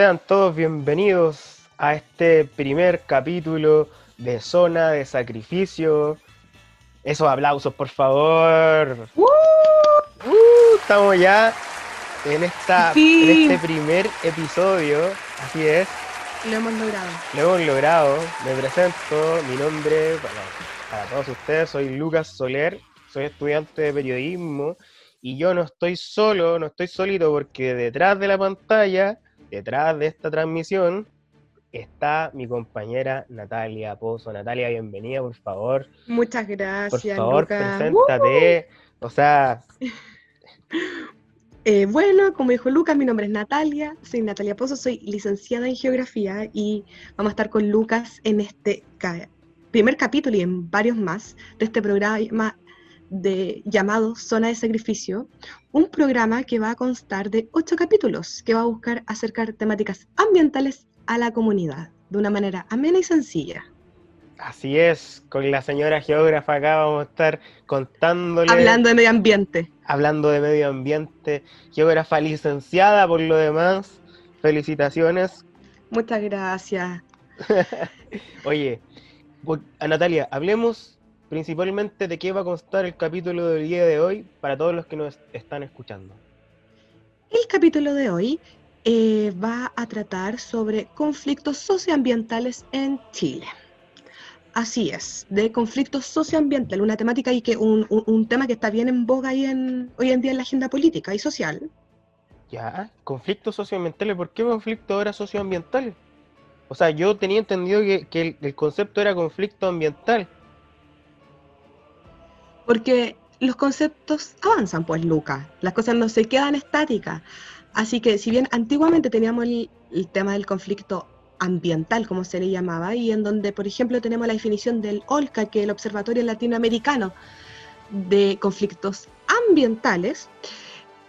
Sean todos bienvenidos a este primer capítulo de Zona de Sacrificio. Esos aplausos, por favor. ¡Uh! ¡Uh! estamos ya en, esta, en este primer episodio. Así es. Lo hemos logrado. Lo hemos logrado. Me presento. Mi nombre, bueno, para todos ustedes, soy Lucas Soler. Soy estudiante de periodismo. Y yo no estoy solo, no estoy solito, porque detrás de la pantalla, detrás de esta transmisión, está mi compañera Natalia Pozo. Natalia, bienvenida, por favor. Muchas gracias. Por favor, preséntate. O sea. Eh, bueno, como dijo Lucas, mi nombre es Natalia, soy Natalia Pozo, soy licenciada en geografía y vamos a estar con Lucas en este primer capítulo y en varios más de este programa de, llamado Zona de Sacrificio, un programa que va a constar de ocho capítulos que va a buscar acercar temáticas ambientales a la comunidad de una manera amena y sencilla. Así es, con la señora geógrafa acá vamos a estar contándole. Hablando de medio ambiente. Hablando de medio ambiente, geógrafa licenciada por lo demás. Felicitaciones. Muchas gracias. Oye, a Natalia, hablemos principalmente de qué va a constar el capítulo del día de hoy para todos los que nos están escuchando. El capítulo de hoy eh, va a tratar sobre conflictos socioambientales en Chile. Así es, de conflictos socioambientales, una temática y que un, un, tema que está bien en boga ahí en, hoy en día en la agenda política y social. Ya, conflictos socioambientales, ¿por qué conflicto ahora socioambiental? O sea, yo tenía entendido que, que el, concepto era conflicto ambiental. Porque los conceptos avanzan, pues, Luca. Las cosas no se quedan estáticas. Así que, si bien antiguamente teníamos el, el tema del conflicto ambiental, como se le llamaba, y en donde, por ejemplo, tenemos la definición del OLCA, que es el Observatorio Latinoamericano de Conflictos Ambientales,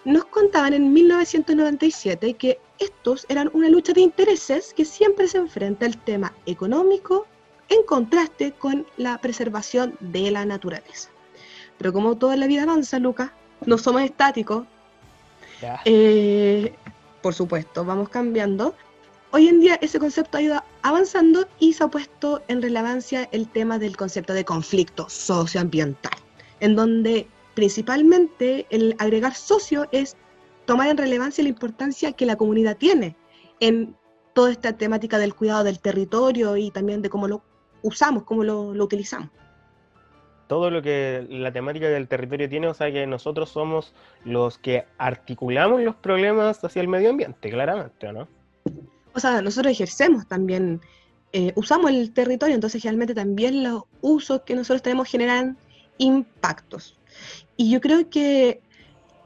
nos contaban en 1997 que estos eran una lucha de intereses que siempre se enfrenta al tema económico en contraste con la preservación de la naturaleza. Pero como toda la vida avanza, Lucas, no somos estáticos. Eh, por supuesto, vamos cambiando. Hoy en día ese concepto ha ido avanzando y se ha puesto en relevancia el tema del concepto de conflicto socioambiental, en donde principalmente el agregar socio es tomar en relevancia la importancia que la comunidad tiene en toda esta temática del cuidado del territorio y también de cómo lo usamos, cómo lo, lo utilizamos todo lo que la temática del territorio tiene, o sea que nosotros somos los que articulamos los problemas hacia el medio ambiente, claramente, ¿no? o sea, nosotros ejercemos también, eh, usamos el territorio, entonces generalmente también los usos que nosotros tenemos generan impactos. Y yo creo que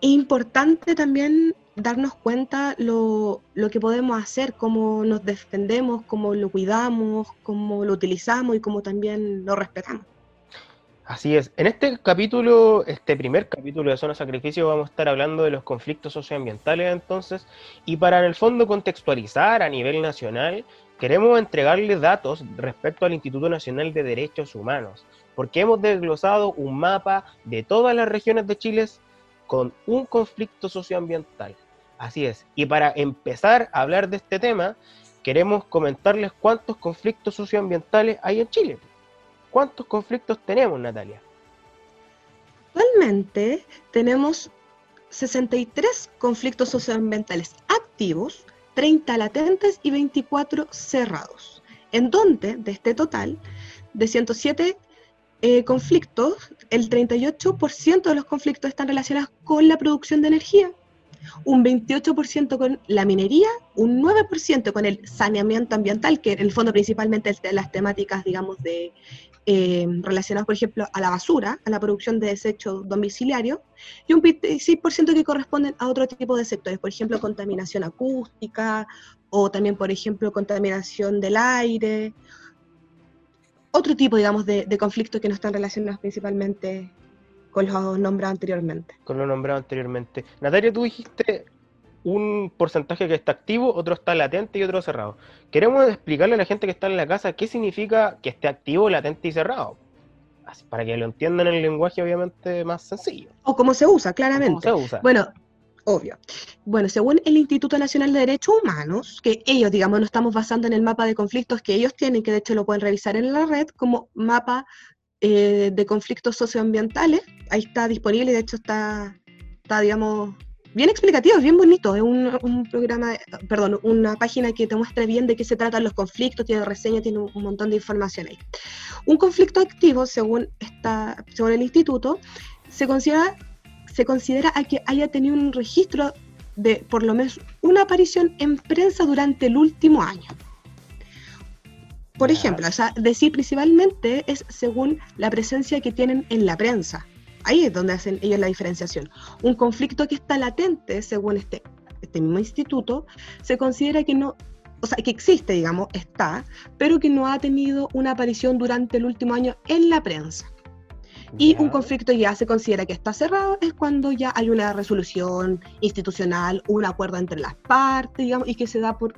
es importante también darnos cuenta lo, lo que podemos hacer, cómo nos defendemos, cómo lo cuidamos, cómo lo utilizamos y cómo también lo respetamos. Así es. En este capítulo, este primer capítulo de Zona Sacrificio, vamos a estar hablando de los conflictos socioambientales entonces, y para en el fondo contextualizar a nivel nacional, queremos entregarle datos respecto al Instituto Nacional de Derechos Humanos, porque hemos desglosado un mapa de todas las regiones de Chile con un conflicto socioambiental. Así es. Y para empezar a hablar de este tema, queremos comentarles cuántos conflictos socioambientales hay en Chile. ¿Cuántos conflictos tenemos, Natalia? Actualmente tenemos 63 conflictos socioambientales activos, 30 latentes y 24 cerrados, en donde de este total de 107 eh, conflictos, el 38% de los conflictos están relacionados con la producción de energía, un 28% con la minería, un 9% con el saneamiento ambiental, que en el fondo principalmente de las temáticas, digamos, de eh, relacionados, por ejemplo, a la basura, a la producción de desechos domiciliarios, y un 26% que corresponden a otro tipo de sectores, por ejemplo, contaminación acústica, o también, por ejemplo, contaminación del aire, otro tipo, digamos, de, de conflictos que no están relacionados principalmente con los nombrados anteriormente. Con lo nombrado anteriormente. Natalia, tú dijiste un porcentaje que está activo, otro está latente y otro cerrado. Queremos explicarle a la gente que está en la casa qué significa que esté activo, latente y cerrado. para que lo entiendan en el lenguaje obviamente más sencillo. O cómo se usa, claramente. ¿Cómo se usa? Bueno, obvio. Bueno, según el Instituto Nacional de Derechos Humanos, que ellos, digamos, no estamos basando en el mapa de conflictos que ellos tienen, que de hecho lo pueden revisar en la red como mapa eh, de conflictos socioambientales, ahí está disponible, de hecho está, está digamos, bien explicativo, es bien bonito, es un, programa, perdón, una página que te muestra bien de qué se tratan los conflictos, tiene reseña, tiene un, montón de información ahí. Un conflicto activo, según, esta, según el instituto, se considera se considera a que haya tenido un registro de por lo menos una aparición en prensa durante el último año. Por ejemplo, o sea, decir principalmente es según la presencia que tienen en la prensa. Ahí es donde hacen ellos la diferenciación. Un conflicto que está latente, según este, este mismo instituto, se considera que no, o sea, que existe, digamos, está, pero que no ha tenido una aparición durante el último año en la prensa. Y un conflicto ya se considera que está cerrado es cuando ya hay una resolución institucional, un acuerdo entre las partes, digamos, y que se da por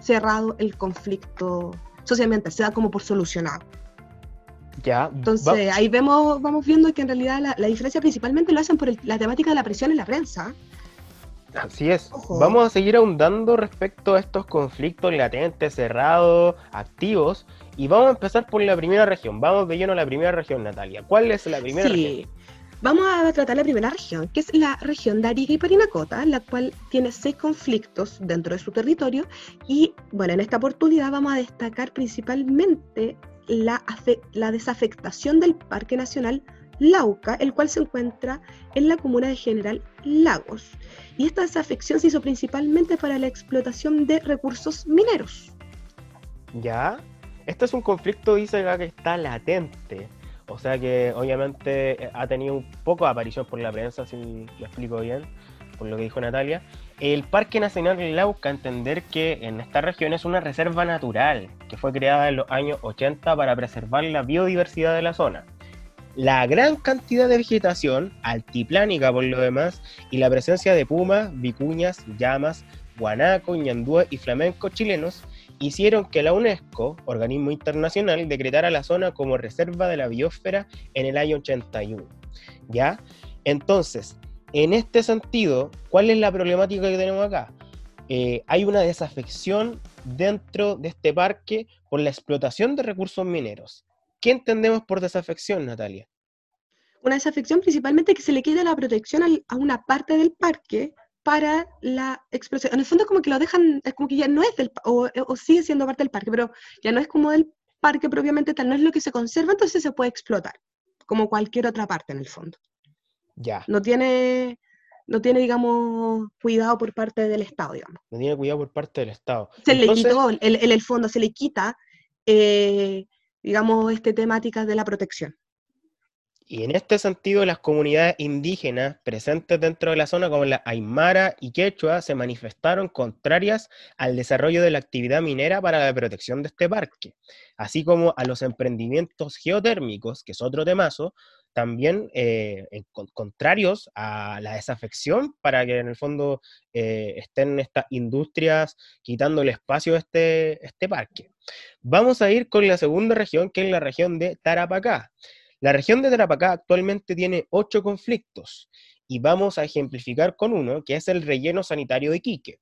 cerrado el conflicto socialmente, se da como por solucionado. Ya. Entonces, ahí vemos, vamos viendo que en realidad la, diferencia principalmente lo hacen por la temática de la presión en la prensa. Así es. Vamos a seguir ahondando respecto a estos conflictos latentes, cerrados, activos, y vamos a empezar por la primera región. Vamos de lleno a la primera región, Natalia. ¿Cuál es la primera sí. Vamos a tratar la primera región, que es la región de Arica y Parinacota, la cual tiene seis conflictos dentro de su territorio. Y bueno, en esta oportunidad vamos a destacar principalmente la, desafectación del Parque Nacional Lauca, el cual se encuentra en la comuna de General Lagos. Y esta desafección se hizo principalmente para la explotación de recursos mineros. Ya, este es un conflicto, dice que está latente. O sea que obviamente ha tenido un poco de aparición por la prensa, si lo explico bien, por lo que dijo Natalia. El Parque Nacional Lauca, entender que en esta región es una reserva natural que fue creada en los años 80 para preservar la biodiversidad de la zona. La gran cantidad de vegetación, altiplánica por lo demás, y la presencia de pumas, vicuñas, llamas, guanaco, ñandúes y flamencos chilenos hicieron que la UNESCO, organismo internacional, decretara la zona como reserva de la biosfera en el año 81. ¿Ya? Entonces, en este sentido, ¿cuál es la problemática que tenemos acá? Eh, hay una desafección dentro de este parque por la explotación de recursos mineros. ¿Qué entendemos por desafección, Natalia? Una desafección principalmente que se le queda la protección a una parte del parque para la explosión. En el fondo como que lo dejan, es como que ya no es del, o, o sigue siendo parte del parque, pero ya no es como del parque propiamente tal, no es lo que se conserva, entonces se puede explotar, como cualquier otra parte en el fondo. Ya. No tiene, no tiene, digamos, cuidado por parte del Estado, digamos. No tiene cuidado por parte del Estado. Se le quitó, en el, el, fondo se le quita, eh, digamos, este temática de la protección. Y en este sentido, las comunidades indígenas presentes dentro de la zona, como la Aymara y Quechua, se manifestaron contrarias al desarrollo de la actividad minera para la protección de este parque, así como a los emprendimientos geotérmicos, que es otro temazo, también eh, contrarios a la desafección para que en el fondo eh, estén estas industrias quitando el espacio de este, este parque. Vamos a ir con la segunda región, que es la región de Tarapacá. La región de Tarapacá actualmente tiene ocho conflictos y vamos a ejemplificar con uno, que es el relleno sanitario de Quique.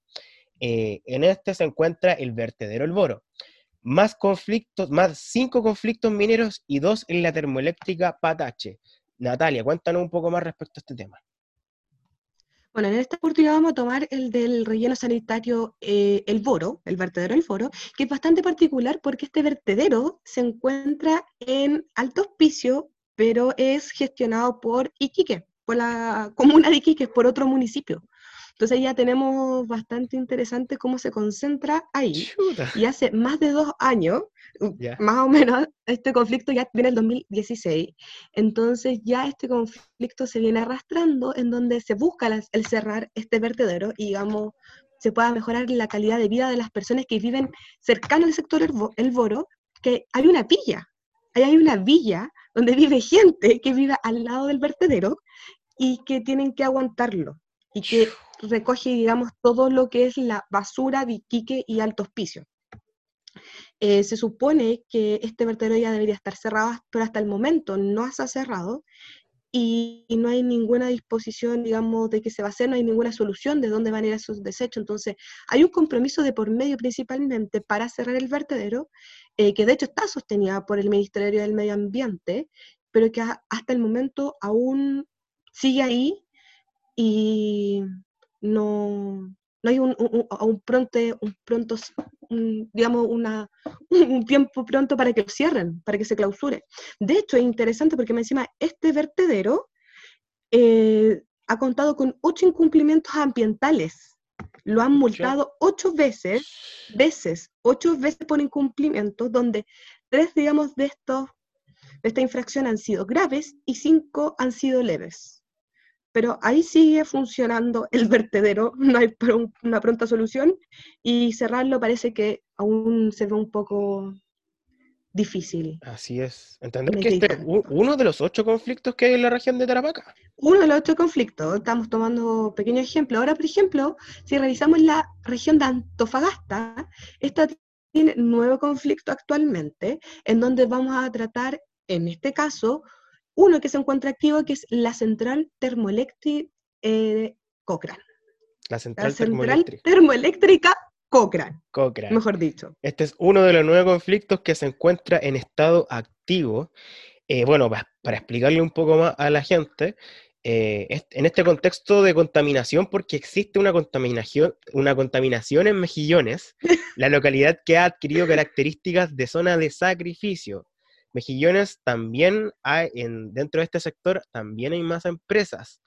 Eh, en este se encuentra el vertedero El Boro. Más conflictos, más cinco conflictos mineros y dos en la termoeléctrica Patache. Natalia, cuéntanos un poco más respecto a este tema. Bueno, en esta oportunidad vamos a tomar el del relleno sanitario eh, El Boro, el vertedero El Boro, que es bastante particular porque este vertedero se encuentra en Alto Hospicio, pero es gestionado por Iquique, por la comuna de Iquique, por otro municipio. Entonces ya tenemos bastante interesante cómo se concentra ahí. Y hace más de dos años, más o menos, este conflicto ya viene el 2016. Entonces ya este conflicto se viene arrastrando en donde se busca el cerrar este vertedero y digamos se pueda mejorar la calidad de vida de las personas que viven cercano al sector El Boro, que hay una villa, ahí hay una villa donde vive gente que vive al lado del vertedero y que tienen que aguantarlo y que recoge, digamos, todo lo que es la basura de Iquique y Alto Hospicio. Eh, se supone que este vertedero ya debería estar cerrado, pero hasta el momento no se ha cerrado y, no hay ninguna disposición, digamos, de que se va a hacer, no hay ninguna solución de dónde van a ir esos desechos. Entonces, hay un compromiso de por medio principalmente para cerrar el vertedero, eh, que de hecho está sostenida por el Ministerio del Medio Ambiente, pero que hasta el momento aún sigue ahí y no, no hay un, un, pronto, un pronto digamos, una, un tiempo pronto para que lo cierren, para que se clausure. De hecho, es interesante porque encima este vertedero eh, ha contado con ocho incumplimientos ambientales. Lo han multado ocho veces, veces, ocho veces por incumplimientos, donde tres, digamos, de estos de esta infracción han sido graves y cinco han sido leves pero ahí sigue funcionando el vertedero, no hay una pronta solución y cerrarlo parece que aún se ve un poco difícil. Así es. Entendemos que este es uno de los ocho conflictos que hay en la región de Tarapacá. Uno de los ocho conflictos, estamos tomando pequeños ejemplos. Ahora, por ejemplo, si revisamos la región de Antofagasta, esta tiene nuevo conflicto actualmente, en donde vamos a tratar, en este caso, uno que se encuentra activo, que es la central termoeléctrica eh, Cochrane. La central, termoeléctrica. Cochrane, Cochrane. Mejor dicho. Este es uno de los nueve conflictos que se encuentra en estado activo. Eh, bueno, para, explicarle un poco más a la gente, eh, en este contexto de contaminación, porque existe una contaminación, una contaminación en Mejillones, la localidad que ha adquirido características de zona de sacrificio, Mejillones también hay, en, dentro de este sector también hay más empresas.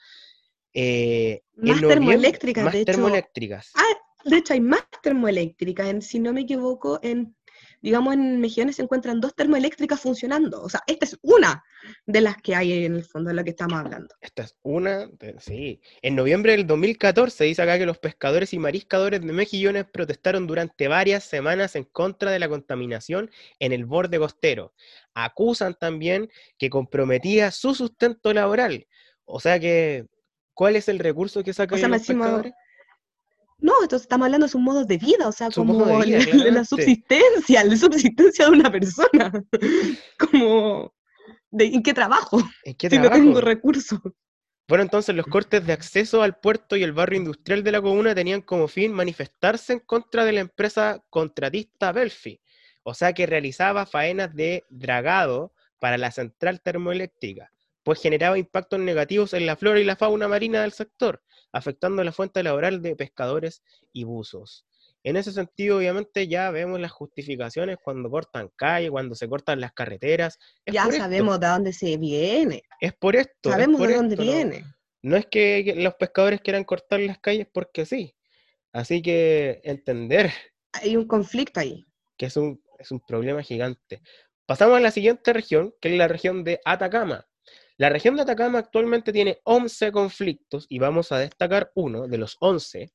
Eh, más termoeléctricas, más termoeléctricas. Ah, de hecho hay más termoeléctricas, si no me equivoco, en digamos, en Mejillones se encuentran dos termoeléctricas funcionando. O sea, esta es una de las que hay en el fondo de lo que estamos hablando. Esta es una, sí. En noviembre del 2014 dice acá que los pescadores y mariscadores de Mejillones protestaron durante varias semanas en contra de la contaminación en el borde costero. Acusan también que comprometía su sustento laboral. O sea que, ¿cuál es el recurso que sacan los pescadores? No, entonces estamos hablando de un modo de vida, o sea, como de, la subsistencia, la subsistencia de una persona. como, de, ¿en qué trabajo? ¿En qué si no tengo recursos. Bueno, entonces los cortes de acceso al puerto y el barrio industrial de la comuna tenían como fin manifestarse en contra de la empresa contratista Belfi, o sea que realizaba faenas de dragado para la central termoeléctrica, pues generaba impactos negativos en la flora y la fauna marina del sector, afectando la fuente laboral de pescadores y buzos. En ese sentido, obviamente, ya vemos las justificaciones cuando cortan calle, cuando se cortan las carreteras. ya sabemos de dónde se viene. Es por esto. Sabemos de dónde viene. No, es que los pescadores quieran cortar las calles porque sí. Así que entender. Hay un conflicto ahí. Que es un, es un problema gigante. Pasamos a la siguiente región, que es la región de Atacama. La región de Atacama actualmente tiene 11 conflictos y vamos a destacar uno de los 11,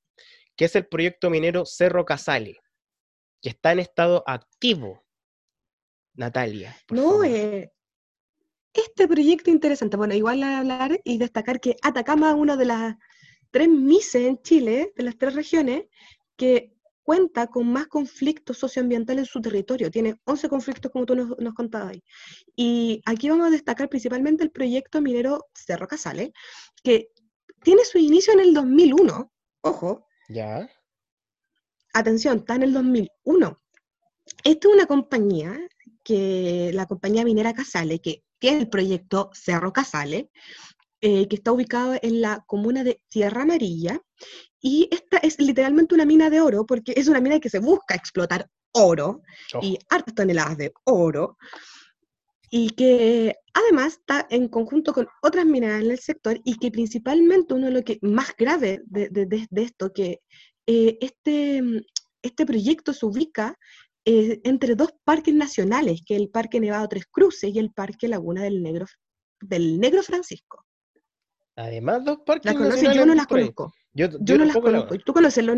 que es el proyecto minero Cerro Casale, que está en estado activo. Natalia. no, eh, este proyecto interesante. Bueno, igual hablar y destacar que Atacama es una de las tres MISE en Chile, de las tres regiones, que cuenta con más conflictos socioambientales en su territorio. Tiene 11 conflictos, como tú nos, nos contabas ahí. Y aquí vamos a destacar principalmente el proyecto minero Cerro Casale, que tiene su inicio en el 2001. Ojo. Ya. Atención, está en el 2001. Esta es una compañía, que la compañía minera Casale, que tiene el proyecto Cerro Casale, eh, que está ubicado en la comuna de Tierra Amarilla y esta es literalmente una mina de oro, porque es una mina que se busca explotar oro oh. y hartas toneladas de oro, y que además está en conjunto con otras minas en el sector, y que principalmente uno de lo que más grave de, de, esto, que eh, este, este proyecto se ubica eh, entre dos parques nacionales, que es el Parque Nevado Tres Cruces y el Parque Laguna del Negro, del Negro Francisco. Además, dos parques ¿Las nacionales. Yo no las conozco. Yo, no las conozco. ¿Tú conoces? no,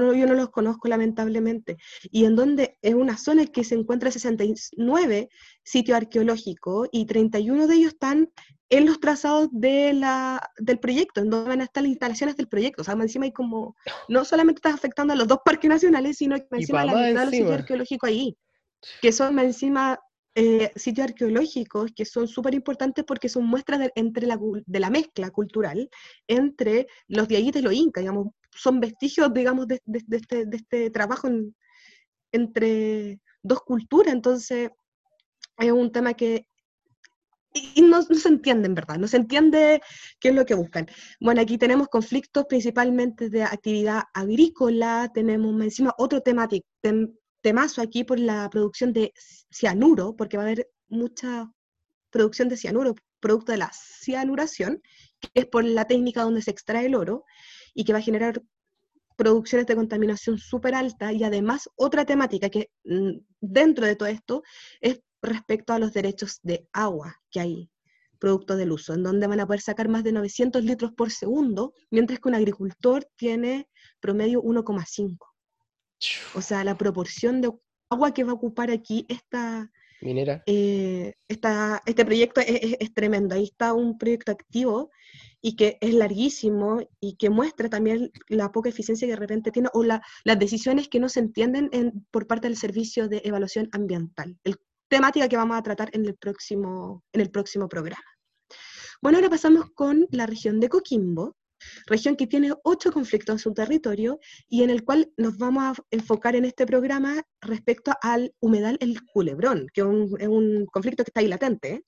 no, yo no los conozco lamentablemente. Y en donde es una zona que se encuentra 69 sitios arqueológicos y 31 de ellos están en los trazados de la, del proyecto, en donde van a estar las instalaciones del proyecto. O sea, encima hay como, no solamente estás afectando a los dos parques nacionales, sino que encima la mitad de los sitios arqueológicos ahí, que son encima eh, sitios arqueológicos que son súper importantes porque son muestras de, entre la, de la mezcla cultural entre los diaguitas y los incas, digamos, son vestigios, digamos, de, este, este, trabajo entre dos culturas, entonces es un tema que no, se entiende en verdad, no se entiende qué es lo que buscan. Bueno, aquí tenemos conflictos principalmente de actividad agrícola, tenemos encima otro temático, temazo aquí por la producción de cianuro, porque va a haber mucha producción de cianuro, producto de la cianuración, que es por la técnica donde se extrae el oro y que va a generar producciones de contaminación súper alta y además otra temática que mm, dentro de todo esto es respecto a los derechos de agua que hay producto del uso, en donde van a poder sacar más de 900 litros por segundo, mientras que un agricultor tiene promedio 1,5. O sea, la proporción de agua que va a ocupar aquí esta, minera. Eh, este proyecto es, tremendo. Ahí está un proyecto activo y que es larguísimo y que muestra también la poca eficiencia que de repente tiene o las decisiones que no se entienden por parte del servicio de evaluación ambiental. El temática que vamos a tratar en el próximo, en el próximo programa. Bueno, ahora pasamos con la región de Coquimbo, región que tiene ocho conflictos en su territorio y en el cual nos vamos a enfocar en este programa respecto al humedal El Culebrón, que es un, conflicto que está ahí latente.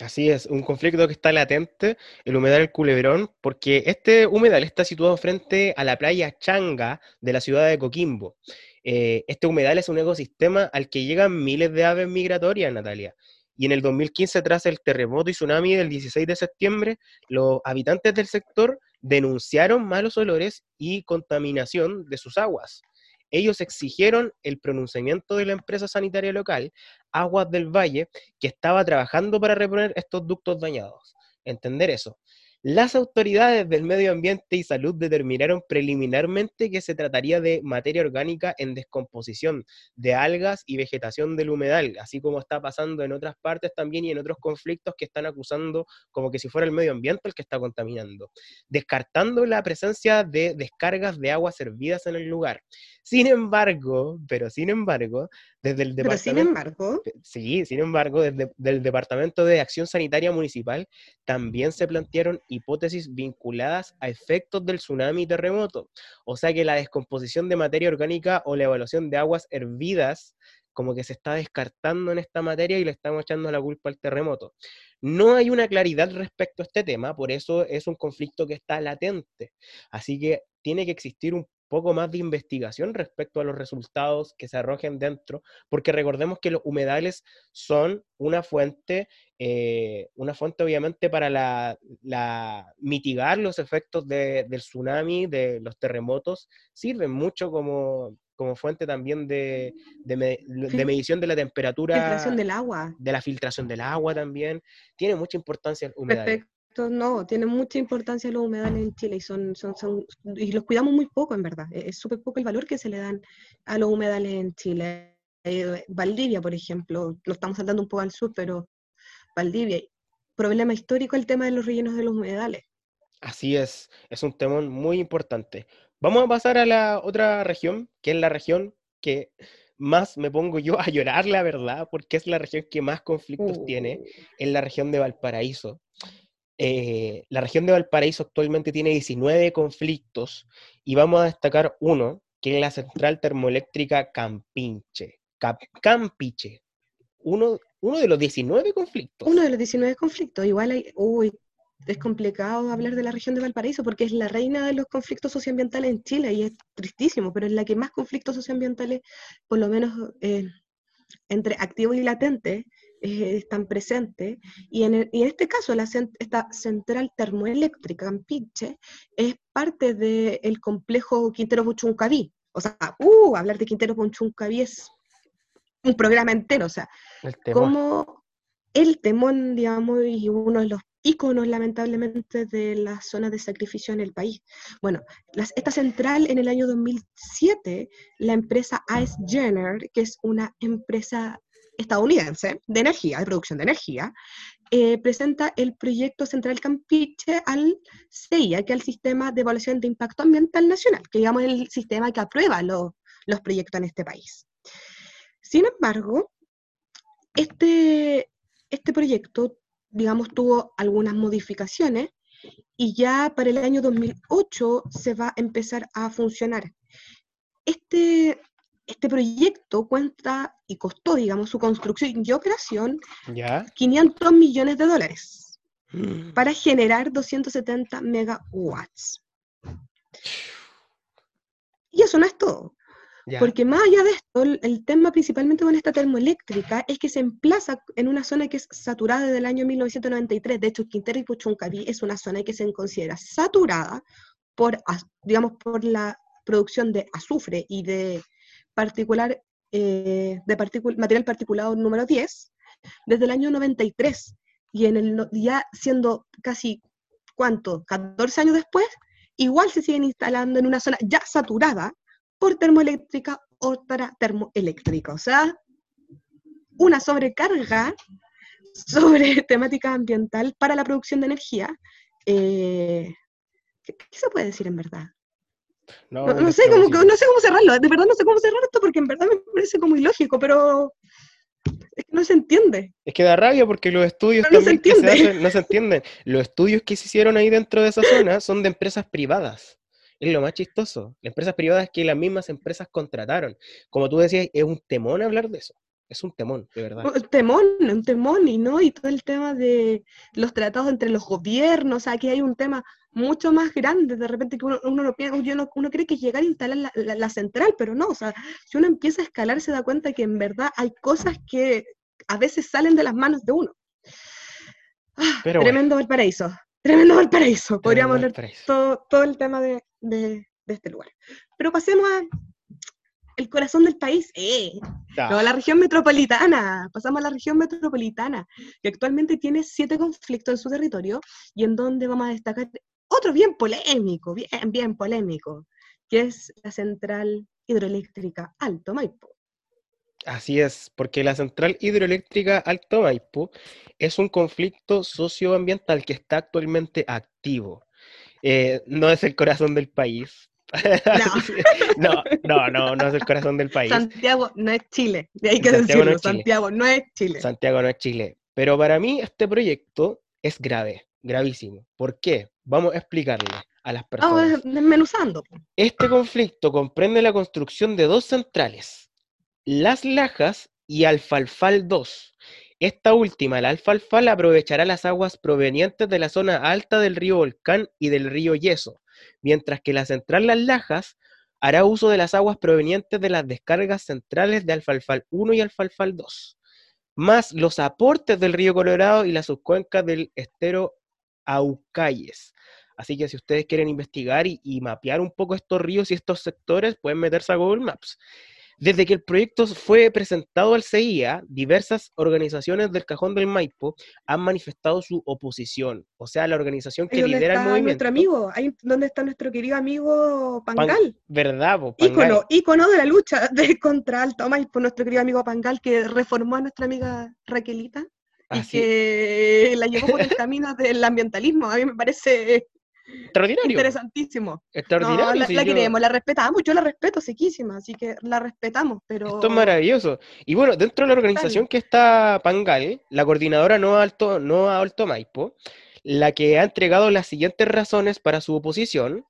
Así es, un conflicto que está latente, el humedal El Culebrón, porque este humedal está situado frente a la playa Changa de la ciudad de Coquimbo. Eh, este humedal es un ecosistema al que llegan miles de aves migratorias, Natalia. Y en el 2015, tras el terremoto y tsunami del 16 de septiembre, los habitantes del sector denunciaron malos olores y contaminación de sus aguas. Ellos exigieron el pronunciamiento de la empresa sanitaria local, Aguas del Valle, que estaba trabajando para reponer estos ductos dañados. Entender eso. Las autoridades del medio ambiente y salud determinaron preliminarmente que se trataría de materia orgánica en descomposición, de algas y vegetación del humedal, así como está pasando en otras partes también y en otros conflictos que están acusando como que si fuera el medio ambiente el que está contaminando, descartando la presencia de descargas de aguas servidas en el lugar. Sin embargo, pero sin embargo, desde el departamento... sin embargo... Sí, sin embargo, desde el Departamento de Acción Sanitaria Municipal también se plantearon hipótesis vinculadas a efectos del tsunami y terremoto. O sea que la descomposición de materia orgánica o la evaluación de aguas hervidas como que se está descartando en esta materia y le estamos echando la culpa al terremoto. No hay una claridad respecto a este tema, por eso es un conflicto que está latente. Así que tiene que existir un poco más de investigación respecto a los resultados que se arrojen dentro, porque recordemos que los humedales son una fuente, eh, una fuente obviamente para la, mitigar los efectos del tsunami, de los terremotos, sirven mucho como, como fuente también de, de, medición de la temperatura. Filtración del agua. De la filtración del agua también. Tiene mucha importancia el humedal no, tiene mucha importancia los humedales en Chile y son, son, son y los cuidamos muy poco, en verdad. E-, es súper poco el valor que se le dan a los humedales en Chile. Eh, Valdivia, por ejemplo, lo estamos saltando un poco al sur, pero Valdivia, problema histórico el tema de los rellenos de los humedales. Así es, es un tema muy importante. Vamos a pasar a la otra región, que es la región que más me pongo yo a llorar, la verdad, porque es la región que más conflictos tiene, en uh. la región de Valparaíso. Eh, la región de Valparaíso actualmente tiene 19 conflictos y vamos a destacar uno, que es la central termoeléctrica Campinche. Campiche. Uno, uno de los 19 conflictos. Uno de los 19 conflictos. Igual hay, uy, es complicado hablar de la región de Valparaíso porque es la reina de los conflictos socioambientales en Chile y es tristísimo, pero es la que más conflictos socioambientales, por lo menos eh, entre activos y latentes, eh, están presentes. Y en, este caso, la, esta central termoeléctrica Campiche es parte del complejo Quintero Puchuncaví. O sea, uh, hablar de Quintero Puchuncaví es un programa entero. O sea, como el temón, digamos, y uno de los íconos, lamentablemente, de las zonas de sacrificio en el país. Bueno, esta central en el año 2007, la empresa Ice Jenner, que es una empresa estadounidense de energía, de producción de energía, eh, presenta el proyecto Central Campiche al CIA, que es el Sistema de Evaluación de Impacto Ambiental Nacional, que digamos es el sistema que aprueba los proyectos en este país. Sin embargo, este, este proyecto, digamos, tuvo algunas modificaciones y ya para el año 2008 se va a empezar a funcionar. Este, este proyecto cuenta y costó, digamos, su construcción y operación ¿Ya? 500 millones de dólares Mm. para generar 270 megawatts. Y eso no es todo, Ya. porque más allá de esto, el, el tema principalmente con esta termoeléctrica es que se emplaza en una zona que es saturada desde el año 1993. De hecho, Quintero y Puchuncaví es una zona que se considera saturada por, digamos, por la producción de azufre y de particular eh, de material particulado número 10 desde el año 93 y en el ya siendo casi cuánto 14 años después igual se siguen instalando en una zona ya saturada por termoeléctrica otra termoeléctrica o sea una sobrecarga sobre temática ambiental para la producción de energía eh, ¿qué, qué se puede decir en verdad? No, No, no sé cómo, no sé cómo cerrarlo, de verdad no sé cómo cerrar esto porque en verdad me parece como ilógico, pero es que no se entiende. Es que da rabia porque los estudios no se también que se hacen, no se entienden. Los estudios que se hicieron ahí dentro de esa zona son de empresas privadas. Es lo más chistoso. Las empresas privadas que las mismas empresas contrataron. Como tú decías, es un temón hablar de eso. Es un temón, de verdad. Un temón, un temón, y no, y todo el tema de los tratados entre los gobiernos, o sea, aquí hay un tema mucho más grande, de repente que uno, uno, no piensa- uno, uno cree que llegar a instalar la, la- la central, pero no, o sea, si uno empieza a escalar se da cuenta que en verdad hay cosas que a veces salen de las manos de uno. Ah, Pero tremendo Valparaíso, tremendo Valparaíso, podríamos hablar todo, todo el tema de, de- de este lugar. Pero pasemos a el corazón del país, ¡eh! No, la región metropolitana, pasamos a la región metropolitana, que actualmente tiene siete conflictos en su territorio y en donde vamos a destacar otro bien polémico, bien, bien polémico, que es la central hidroeléctrica Alto Maipo. Así es, porque la central hidroeléctrica Alto Maipo es un conflicto socioambiental que está actualmente activo. Eh, no es el corazón del país. No, no, no, no es el corazón del país. Santiago no es Chile, de hay que Santiago no decirlo, Chile. Santiago no es Chile. Santiago no es Chile. Pero para mí este proyecto es grave, gravísimo. ¿Por qué? Vamos a explicarle a las Vamos personas. desmenuzando. Este conflicto comprende la construcción de dos centrales, Las Lajas y Alfalfal 2. Esta última, la Alfalfal, aprovechará las aguas provenientes de la zona alta del río Volcán y del río Yeso, mientras que la central Las Lajas hará uso de las aguas provenientes de las descargas centrales de Alfalfal 1 y Alfalfal 2, más los aportes del río Colorado y las subcuencas del estero Aucayes. Así que si ustedes quieren investigar y mapear un poco estos ríos y estos sectores, pueden meterse a Google Maps. Desde que el proyecto fue presentado al CIA, diversas organizaciones del Cajón del Maipo han manifestado su oposición. O sea, la organización que lidera el está movimiento. nuestro amigo, ahí donde está nuestro querido amigo Pan- Pangal. ¿Verdad? po? Pangal. ícono, ícono de la lucha de contra Alto Maipo, nuestro querido amigo Pangal, que reformó a nuestra amiga Raquelita y Así, que la llevó por el camino del ambientalismo. A mí me parece extraordinario. interesantísimo. No, Extraordinario. la, si la yo- queremos, la respetamos, yo la respeto sequísima, así que la respetamos, pero... Esto es maravilloso. Y bueno, dentro de la organización que está Pangal, la coordinadora no Alto, no Alto Maipo, la que ha entregado las siguientes razones para su oposición,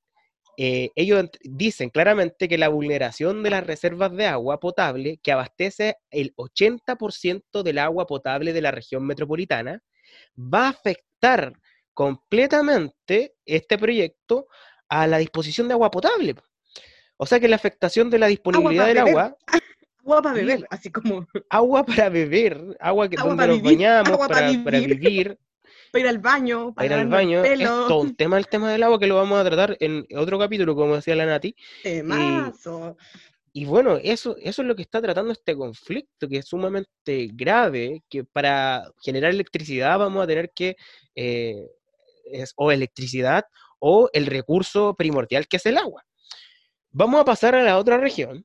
eh, ellos dicen claramente que la vulneración de las reservas de agua potable, que abastece el 80% del agua potable de la región metropolitana, va a afectar completamente este proyecto a la disposición de agua potable. O sea que la afectación de la disponibilidad del beber. agua Agua para beber, así como agua para beber, agua que, Agua donde para nos vivir, bañamos, agua para para, para vivir. vivir, para ir al baño, para ir al el baño. Es todo un tema el tema del agua que lo vamos a tratar en otro capítulo, como decía la Nati. Temazo. Y bueno, eso, eso es lo que está tratando este conflicto, que es sumamente grave, que para generar electricidad vamos a tener que, eh, es, o electricidad o el recurso primordial que es el agua. Vamos a pasar a la otra región,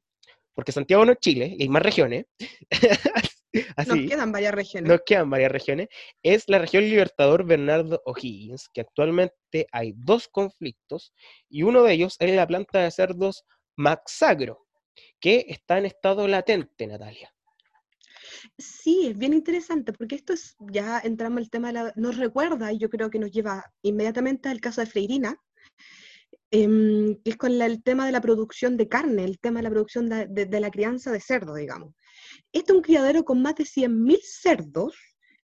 porque Santiago no es Chile, y hay más regiones. Nos quedan varias regiones. nos quedan varias regiones, es la región Libertador Bernardo O'Higgins, que actualmente hay dos conflictos, y uno de ellos es la planta de cerdos Maxagro, que está en estado latente, Natalia. Sí, es bien interesante porque esto es, ya entramos el tema de la, nos recuerda y yo creo que nos lleva inmediatamente al caso de Freirina, em, que es con el tema de la producción de carne, el tema de la producción de, la crianza de cerdo, digamos. Este es un criadero con más de 100.000 cerdos,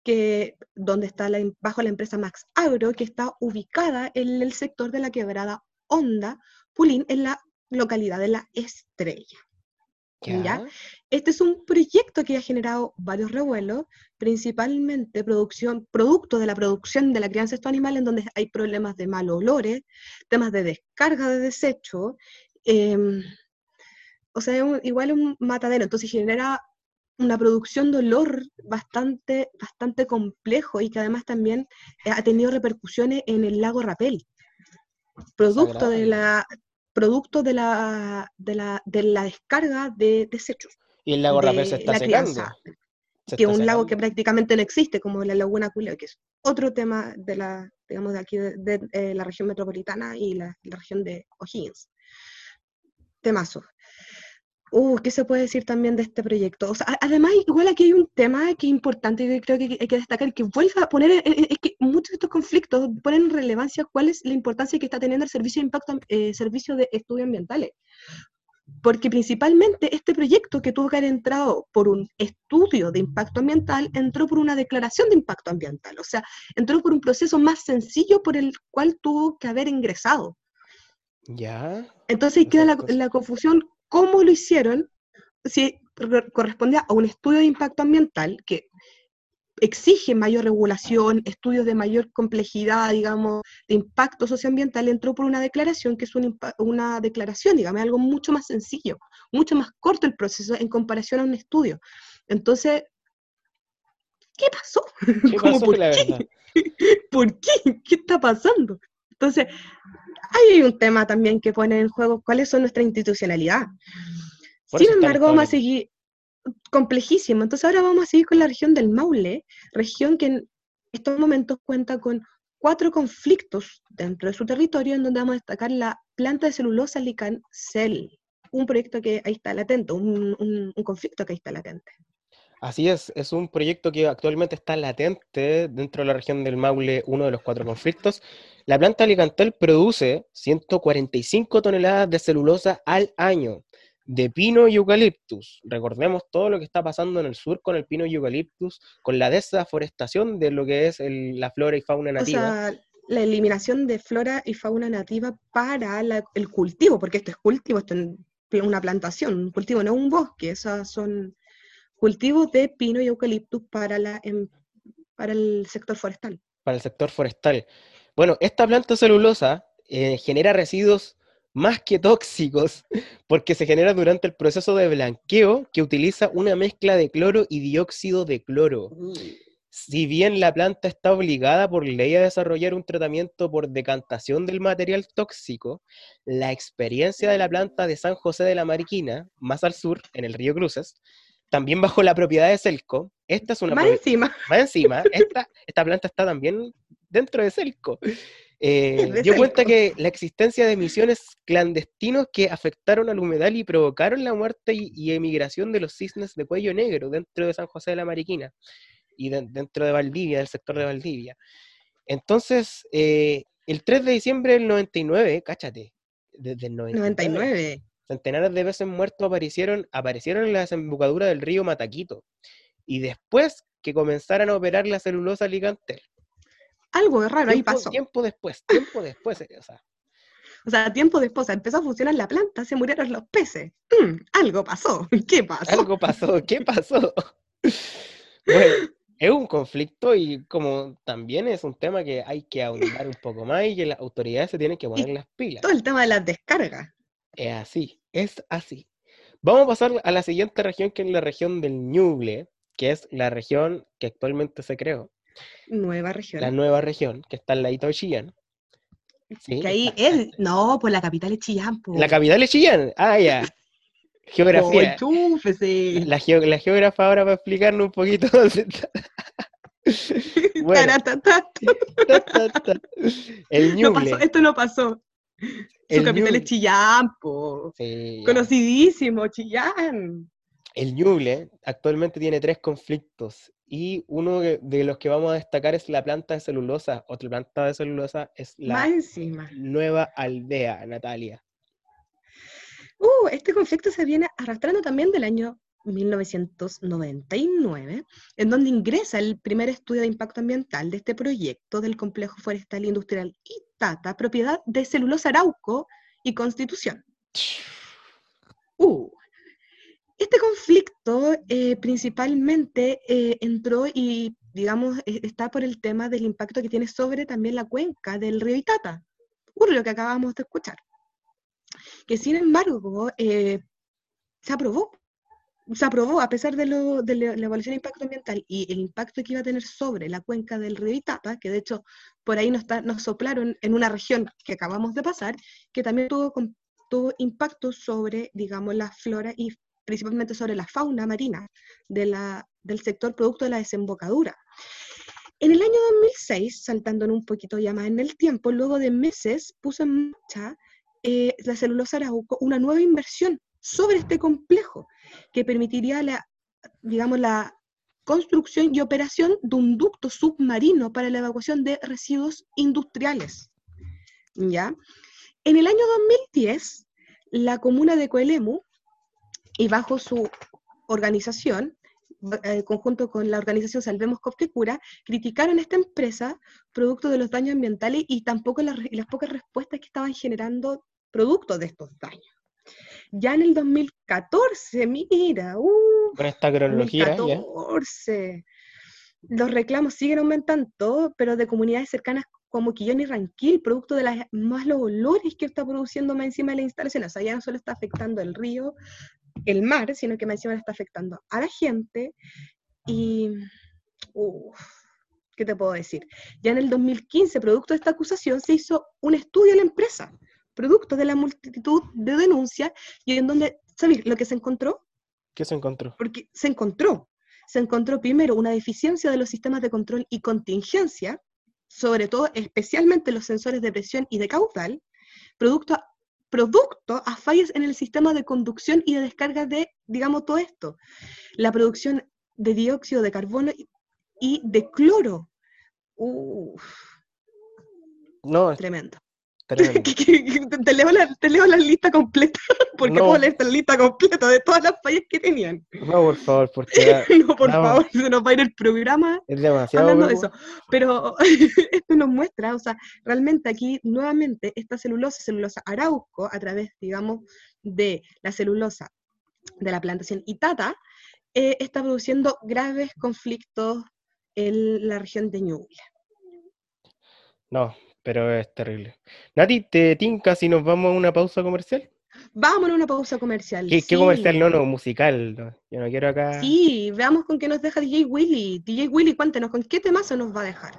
que, donde está bajo la empresa Max Agro, que está ubicada en el sector de la quebrada Honda, Pulín, en la localidad de La Estrella. ¿Ya? Este es un proyecto que ha generado varios revuelos, principalmente producción, producto de la producción de la crianza de estos animales, en donde hay problemas de malos olores, temas de descarga de desecho, em, o sea, igual un matadero, entonces genera una producción de olor bastante, bastante complejo y que además también ha tenido repercusiones en el lago Rapel, producto de la, producto de la, de la, de la descarga de desechos. Y el lago Rapel se está secando. que es un lago que prácticamente no existe, como la laguna Culeo, que es otro tema de la, digamos, de aquí, de, eh, la región metropolitana y la, la región de O'Higgins. Temazo. Uh, ¿qué se puede decir también de este proyecto? O sea, además, igual aquí hay un tema que es importante que creo que hay que destacar, que vuelve a poner, es que muchos de estos conflictos ponen en relevancia cuál es la importancia que está teniendo el servicio de impacto, eh, servicio de estudios ambientales. Porque principalmente este proyecto que tuvo que haber entrado por un estudio de impacto ambiental, entró por una declaración de impacto ambiental. O sea, entró por un proceso más sencillo por el cual tuvo que haber ingresado. Ya. Entonces queda la, la, confusión cómo lo hicieron, si correspondía a un estudio de impacto ambiental que exige mayor regulación, estudios de mayor complejidad, digamos, de impacto socioambiental, entró por una declaración que es una declaración, digamos, algo mucho más sencillo, mucho más corto el proceso en comparación a un estudio. Entonces, ¿qué pasó? ¿Qué pasó, ¿por, qué? ¿Por qué? ¿Qué está pasando? Entonces, hay un tema también que pone en juego cuáles son nuestra institucionalidad. Sin embargo, vamos a seguir complejísimo. Entonces ahora vamos a seguir con la región del Maule, región que en estos momentos cuenta con cuatro conflictos dentro de su territorio, en donde vamos a destacar la planta de celulosa Lican Cell, un proyecto que ahí está latente, un, un conflicto que ahí está latente. Así es, es un proyecto que actualmente está latente dentro de la región del Maule, uno de los cuatro conflictos. La planta Alicantel produce 145 toneladas de celulosa al año de pino y eucaliptus. Recordemos todo lo que está pasando en el sur con el pino y eucaliptus, con la desaforestación de lo que es la flora y fauna nativa. O sea, la eliminación de flora y fauna nativa para el cultivo, porque esto es cultivo, esto es una plantación, un cultivo, no un bosque, esas son cultivos de pino y eucaliptus para, la, em, para el sector forestal. Para el sector forestal. Bueno, esta planta celulosa eh, genera residuos más que tóxicos porque se genera durante el proceso de blanqueo que utiliza una mezcla de cloro y dióxido de cloro. Si bien la planta está obligada por ley a desarrollar un tratamiento por decantación del material tóxico, la experiencia de la planta de San José de la Mariquina, más al sur, en el río Cruces, también bajo la propiedad de Celco. Esta es una más encima. Más encima. Esta, esta planta está también dentro de Celco. Eh, dio cuenta que la existencia de emisiones clandestinos que afectaron al humedal y provocaron la muerte y, emigración de los cisnes de cuello negro dentro de San José de la Mariquina y dentro de Valdivia, del sector de Valdivia. Entonces, eh, el 3 de diciembre del 99, cáchate, desde el 99 centenares de veces muertos aparecieron, aparecieron en la desembocadura del río Mataquito. Y después que comenzaran a operar la celulosa ligantel. Algo raro ahí pasó. Tiempo después, tiempo después. O sea. o sea, tiempo después, empezó a funcionar la planta, se murieron los peces. Mm, algo pasó. ¿Qué pasó? Algo pasó. ¿Qué pasó? bueno, es un conflicto y como también es un tema que hay que ahondar un poco más y que las autoridades se tienen que poner las pilas. Todo el tema de las descargas. Es así. Es así. Vamos a pasar a la siguiente región, que es la región del Ñuble, que es la región que actualmente se creó. Nueva región. La nueva región, que está en la de Chillán. Sí, que ahí es, no, pues la capital es Chillán. La capital es Chillán, ah, ya. Geografía. la, la geógrafa ahora va a explicarnos un poquito bueno. El Ñuble. No pasó, esto no pasó. Su capital es Chillán, Conocidísimo, Chillán. el Ñuble actualmente tiene tres conflictos y uno de los que vamos a destacar es la planta de celulosa. Otra planta de celulosa es la nueva aldea, Natalia. Uh, este conflicto se viene arrastrando también del año 1999, en donde ingresa el primer estudio de impacto ambiental de este proyecto del complejo forestal industrial Itata, propiedad de Celulosa Arauco y Constitución. Uh, este conflicto eh, principalmente eh, entró y, digamos, e, está por el tema del impacto que tiene sobre también la cuenca del río Itata, lo que acabamos de escuchar. Que sin embargo, eh, se aprobó. Se aprobó a pesar de, la evaluación de impacto ambiental y el impacto que iba a tener sobre la cuenca del río Itata, que de hecho por ahí nos, nos soplaron en una región que acabamos de pasar, que también tuvo, tuvo impacto sobre, digamos, la flora y principalmente sobre la fauna marina del sector producto de la desembocadura. En el año 2006, saltando un poquito ya más en el tiempo, luego de meses puso en marcha eh, la celulosa Arauco una nueva inversión sobre este complejo que permitiría la, digamos, la construcción y operación de un ducto submarino para la evacuación de residuos industriales. ¿Ya? En el año 2010, la comuna de Coelemu y bajo su organización, en eh, conjunto con la organización Salvemos Cura, criticaron esta empresa producto de los daños ambientales y tampoco las, las pocas respuestas que estaban generando producto de estos daños. Ya en el 2014, mira, uh, con esta cronología, 2014, los reclamos siguen aumentando, pero de comunidades cercanas como Quillón y Ranquil, producto de las, más los olores que está produciendo más encima de la instalación. O sea, ya no solo está afectando el río, el mar, sino que más encima está afectando a la gente. Y, ¿qué te puedo decir? Ya en el 2015, producto de esta acusación, se hizo un estudio a la empresa, producto de la multitud de denuncias, y en donde, ¿sabes lo que se encontró? ¿Qué se encontró? Porque se encontró, se encontró primero una deficiencia de los sistemas de control y contingencia, sobre todo especialmente los sensores de presión y de caudal, producto producto a fallas en el sistema de conducción y de descarga de, digamos, todo esto. La producción de dióxido de carbono y de cloro. Uf. No, tremendo. te, leo la, te, leo la, lista completa, porque no. puedo leer la lista completa de todas las fallas que tenían. No, por favor, porque... no, por favor, se nos va a ir el programa es demasiado hablando de eso. Pero esto nos muestra, o sea, realmente aquí nuevamente esta celulosa, celulosa arauco, a través, digamos, de la celulosa de la plantación Itata, eh, está produciendo graves conflictos en la región de Ñuble. No, pero es terrible. Nati, ¿te tinca si nos vamos a una pausa comercial? Vamos a una pausa comercial. ¿Qué, comercial? No, no, musical. Yo no quiero acá. Sí, veamos con qué nos deja DJ Willy. DJ Willy, cuéntenos, ¿con qué temazo nos va a dejar?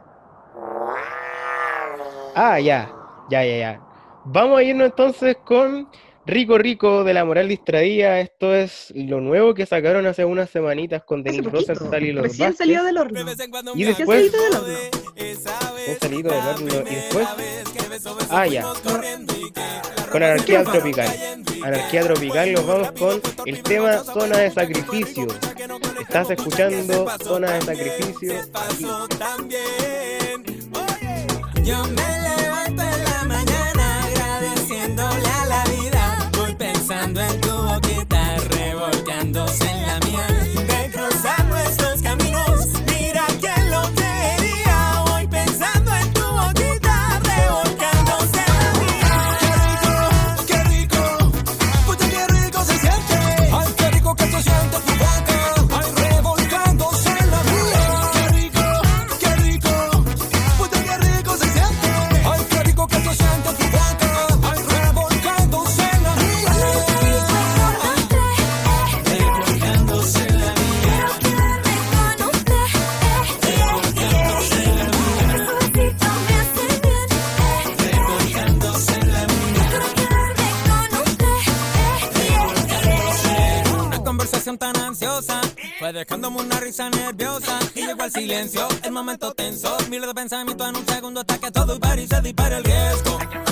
Ah, ya, ya, ya, ya. Vamos a irnos entonces con Rico Rico de la Moral Distraída, esto es lo nuevo que sacaron hace unas semanitas con Denis Rosenthal y los Recién salido del horno. Y después... Salido del horno. Recién salido del horno. Y después... Ah, ya. Con Anarquía Tropical. Anarquía Tropical nos vamos con el tema Zona de Sacrificio. Estás escuchando Zona de Sacrificio. Aquí. Dejándome una risa nerviosa y llegó el silencio, el momento tenso. Miles de pensamientos en un segundo hasta que todo y se dispara el riesgo.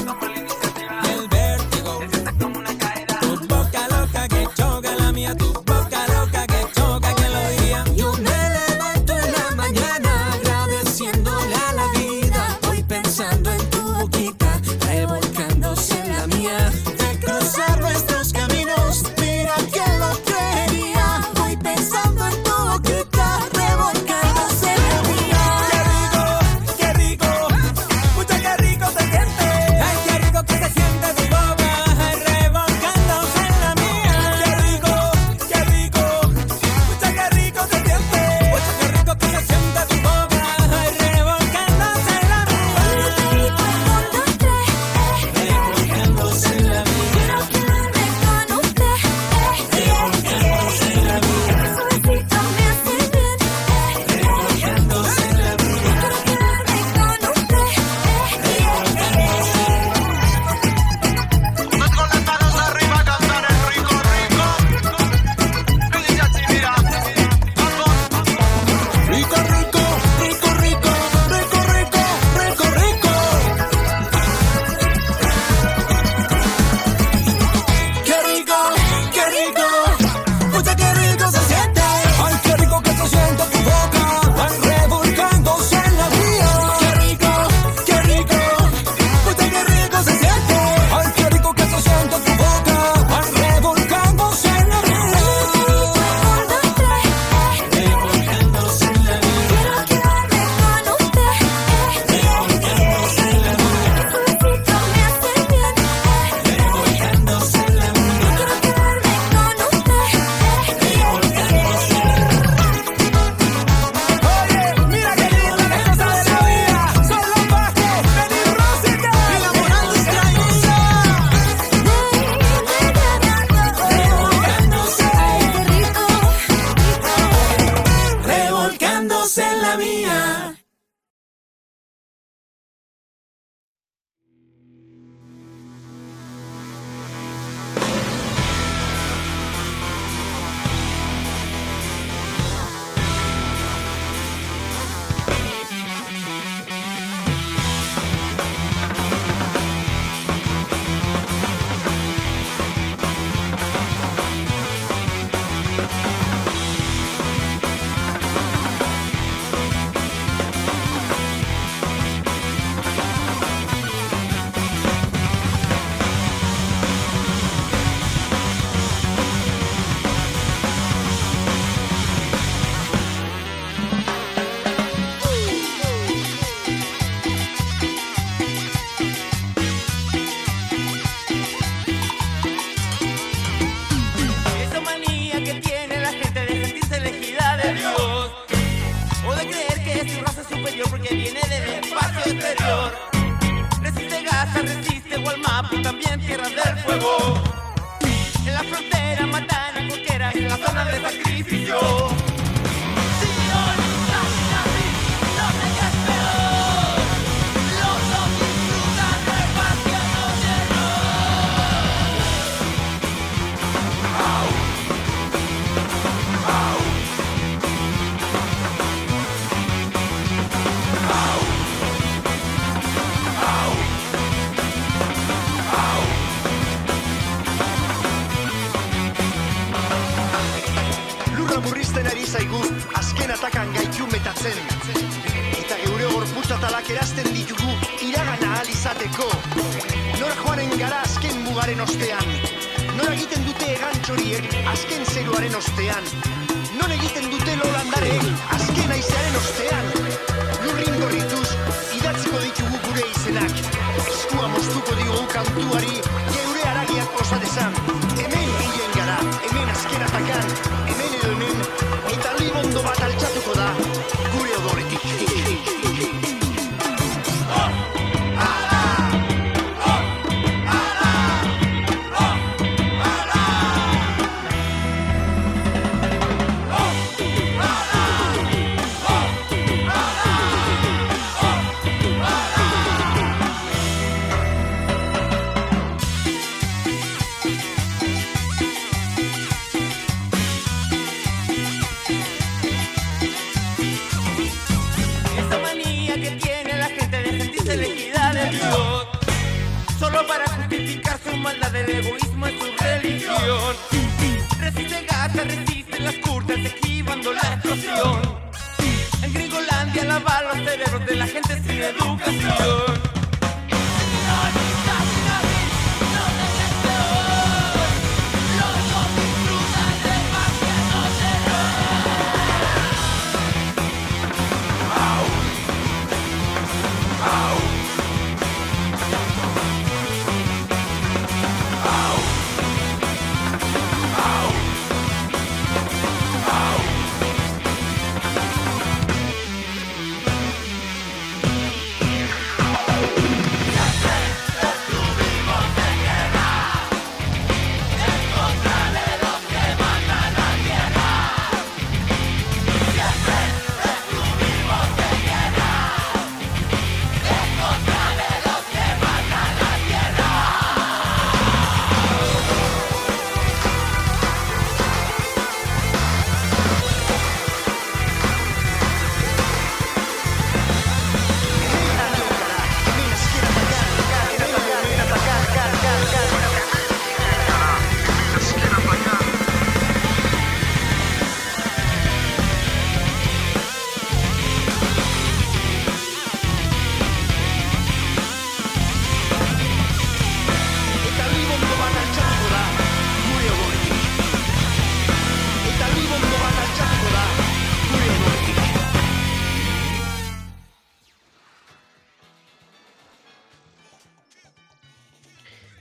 sanctuary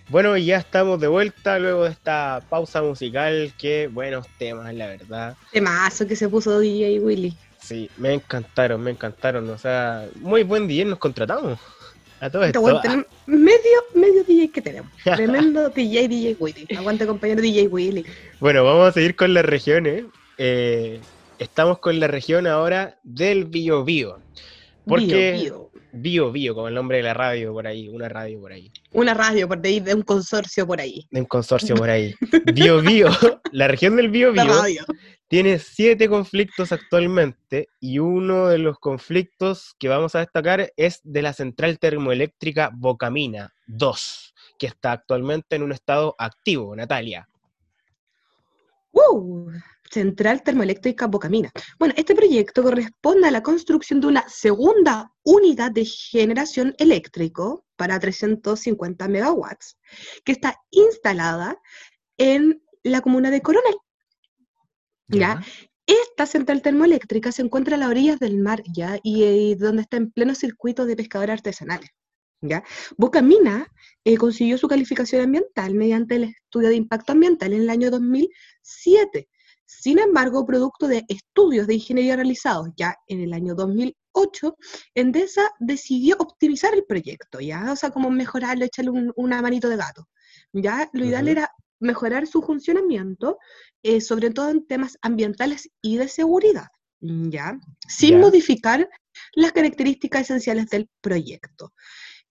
Bueno, ya estamos de vuelta luego de esta pausa musical. Qué buenos temas, la verdad. Temazo que se puso DJ Willy. Sí, me encantaron, me encantaron. O sea, muy buen día nos contratamos. A todo esto. weón, tenemos medio, medio DJ que tenemos. Tremendo DJ, DJ Willy. Aguante compañero DJ Willy. Bueno, vamos a seguir con las regiones. Eh, estamos con la región ahora del Bio Bio. Porque Bio, bio. Bio Bio, como el nombre de la radio por ahí, una radio por ahí, Una radio por ahí, de un consorcio por ahí. de un consorcio por ahí. Bio Bio, la región del Bio Bio tiene siete conflictos actualmente y uno de los conflictos que vamos a destacar es de la central termoeléctrica Bocamina 2, que está actualmente en un estado activo, Natalia. ¡Uh! Central Termoeléctrica Bocamina. Bueno, este proyecto corresponde a la construcción de una segunda unidad de generación eléctrico para 350 megawatts, que está instalada en la comuna de Coronel. ¿ya? Esta central termoeléctrica se encuentra a las orillas del mar ya y, eh, donde está en pleno circuito de pescadores artesanales. ¿ya? Bocamina eh, consiguió su calificación ambiental mediante el estudio de impacto ambiental en el año 2007, Sin embargo, producto de estudios de ingeniería realizados ya en el año 2008, Endesa decidió optimizar el proyecto, ¿ya? O sea, como mejorarlo, echarle un- una manito de gato, ¿ya? Lo ideal era mejorar su funcionamiento, eh, sobre todo en temas ambientales y de seguridad, ¿ya? Sin modificar las características esenciales del proyecto.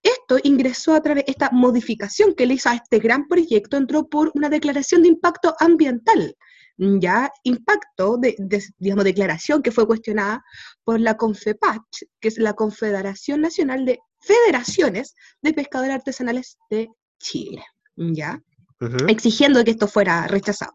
Esto ingresó a través, esta modificación que le hizo a este gran proyecto entró por una declaración de impacto ambiental, ya impacto, de, de- digamos, declaración que fue cuestionada por la CONFEPACH, que es la Confederación Nacional de Federaciones de Pescadores Artesanales de Chile, ya exigiendo que esto fuera rechazado.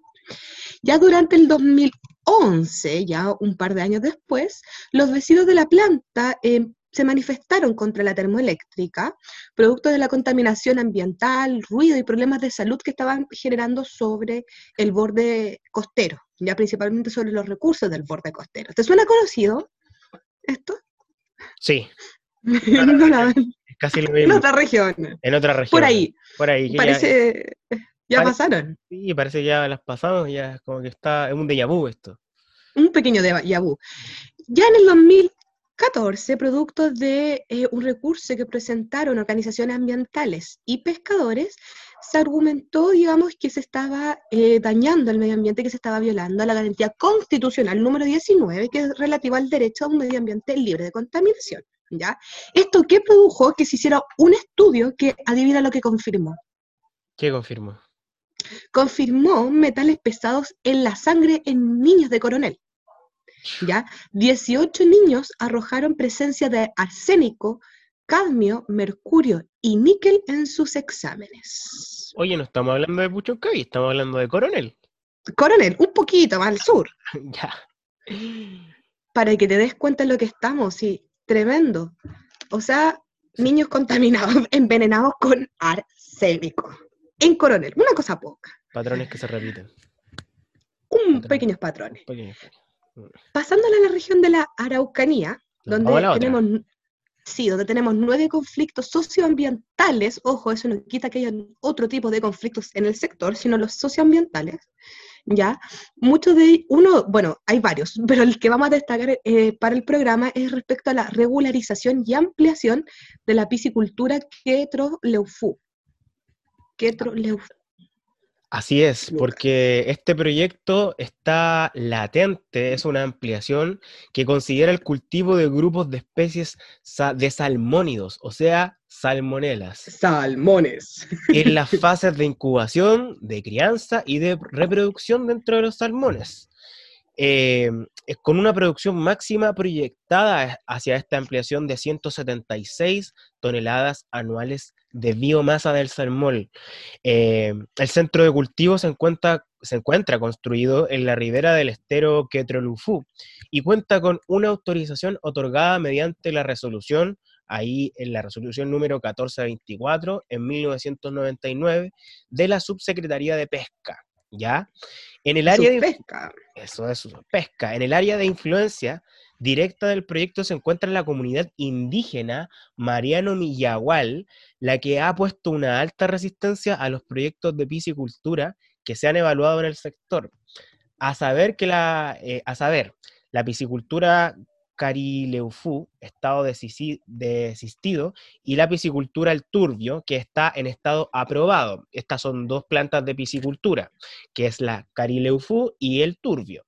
Ya durante el 2011, ya un par de años después, los vecinos de la planta eh, se manifestaron contra la termoeléctrica, producto de la contaminación ambiental, ruido y problemas de salud que estaban generando sobre el borde costero, ya principalmente sobre los recursos del borde costero. ¿Te suena conocido esto? Sí, No, la- es casi lo en mismo. otra región. En otra región. Por ahí, Por ahí. ya- parece, ya pasaron. sí, parece que ya las pasamos, ya es como que está, es un déjà vu esto. un pequeño de Yabú. Ya en el 2014, producto de eh, un recurso que presentaron organizaciones ambientales y pescadores, se argumentó, digamos, que se estaba eh, dañando el medio ambiente, que se estaba violando la garantía constitucional número 19, que es relativa al derecho a un medio ambiente libre de contaminación. ¿ya? Esto que produjo que se hiciera un estudio que, adivina lo que confirmó, ¿Qué confirmo? confirmó metales pesados en la sangre en niños de coronel. ¿Ya? 18 niños arrojaron presencia de arsénico, cadmio, mercurio y níquel en sus exámenes. Oye, no estamos hablando de Puchoncaví, estamos hablando de Coronel. Coronel, un poquito más al sur, ya. para que te des cuenta de lo que estamos, sí, tremendo. O sea, niños contaminados, envenenados con arsénico. En Coronel, una cosa poca, Patrones que se repiten. un pequeños patrones. Pequeños, pequeños. Pasándola a la región de la Araucanía, Vamos a la donde tenemos, sí, donde tenemos nueve conflictos socioambientales, ojo, eso no quita que haya otro tipo de conflictos en el sector, sino los socioambientales, ¿ya? Muchos de uno, bueno, hay varios, pero el que vamos a destacar eh, para el programa es respecto a la regularización y ampliación de la piscicultura Quetro-Leufú. Quetro-Leufú. Así es, porque este proyecto está latente, es una ampliación que considera el cultivo de grupos de especies de salmónidos, o sea, salmonelas, Salmones. en las fases de incubación, de crianza y de reproducción dentro de los salmones. Eh, con una producción máxima proyectada hacia esta ampliación de 176 toneladas anuales de biomasa del salmón. Eh, el centro de cultivo se encuentra, se encuentra construido en la ribera del estero Quetrolufú y cuenta con una autorización otorgada mediante la resolución, ahí en la resolución número 1424 en 1999 de la Subsecretaría de Pesca, ¿ya? En el área de, Pesca. eso es pesca. En el área de influencia directa del proyecto se encuentra la comunidad indígena Mariano Millagual, la que ha puesto una alta resistencia a los proyectos de piscicultura que se han evaluado en el sector. A saber que la, eh, a saber, la piscicultura Carileufú, estado desistido, y la piscicultura El Turbio, que está en estado aprobado. Estas son dos plantas de piscicultura, que es la Carileufú y el Turbio.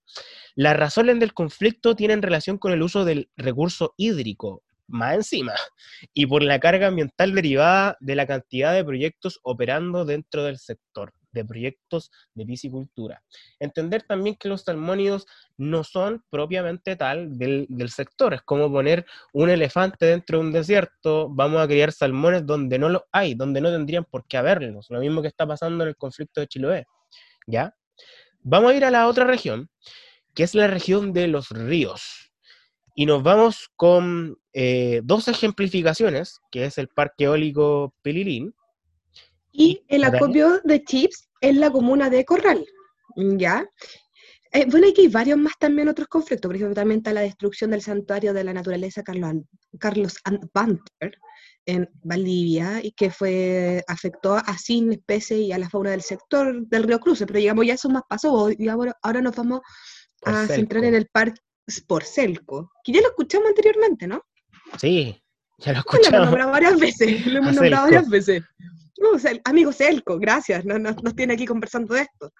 Las razones del conflicto tienen relación con el uso del recurso hídrico, más encima, y por la carga ambiental derivada de la cantidad de proyectos operando dentro del sector, de proyectos de piscicultura. Entender también que los salmónidos no son propiamente tal del, del sector, es como poner un elefante dentro de un desierto, vamos a criar salmones donde no los hay, donde no tendrían por qué haberlos, lo mismo que está pasando en el conflicto de Chiloé, ¿ya? Vamos a ir a la otra región, que es la región de los ríos. Y nos vamos con eh, dos ejemplificaciones, que es el Parque Eólico Pililín. Y el acopio de chips en la comuna de Corral, ¿ya? Eh, bueno, hay varios más también otros conflictos, por ejemplo, también está la destrucción del santuario de la naturaleza Carlos, Carlos Banter en Valdivia, y que fue, afectó a cien especies y a la fauna del sector del río Cruce, pero digamos ya eso más pasó, y ahora, nos vamos a centrar en el parque por Celco, que ya lo escuchamos anteriormente, ¿no? Sí, ya lo Lo hemos escuchamos. nombrado varias veces, lo hemos nombrado varias veces. Amigo Celco, gracias, no, no- nos tiene aquí conversando de esto.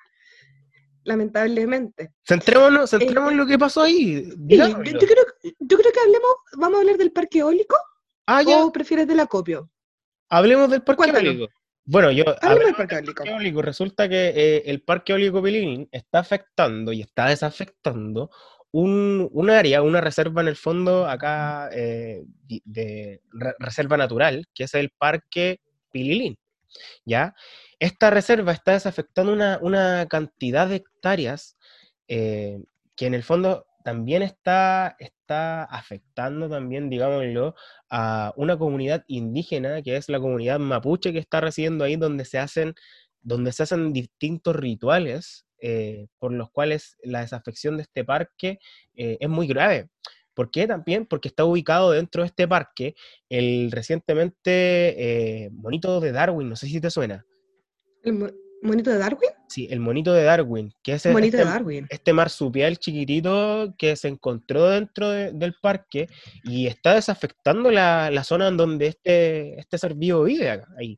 Lamentablemente. Centrémonos, centrémonos en lo que pasó ahí. Sí, yo, yo creo, yo creo que hablemos, vamos a hablar del parque eólico Ah, o prefieres del acopio. hablemos del parque Cuéntanos. eólico. Bueno, yo Hablemos del parque eólico. parque eólico. Resulta que eh, el parque eólico Pilín está afectando y está desafectando un, un área, una reserva en el fondo acá eh, de re- reserva natural, que es el parque Pililín. ¿Ya? Esta reserva está desafectando una, una cantidad de hectáreas eh, que en el fondo también está, está afectando también, digámoslo, a una comunidad indígena, que es la comunidad mapuche que está residiendo ahí, donde se hacen, donde se hacen distintos rituales eh, por los cuales la desafección de este parque eh, es muy grave. ¿Por qué también? Porque está ubicado dentro de este parque el recientemente eh, monito de Darwin, no sé si te suena. ¿El mo- monito de Darwin? Sí, el monito de Darwin, que es monito este, de Darwin. este marsupial chiquitito que se encontró dentro de- del parque y está desafectando la, la zona en donde este, este ser vivo vive acá, ahí.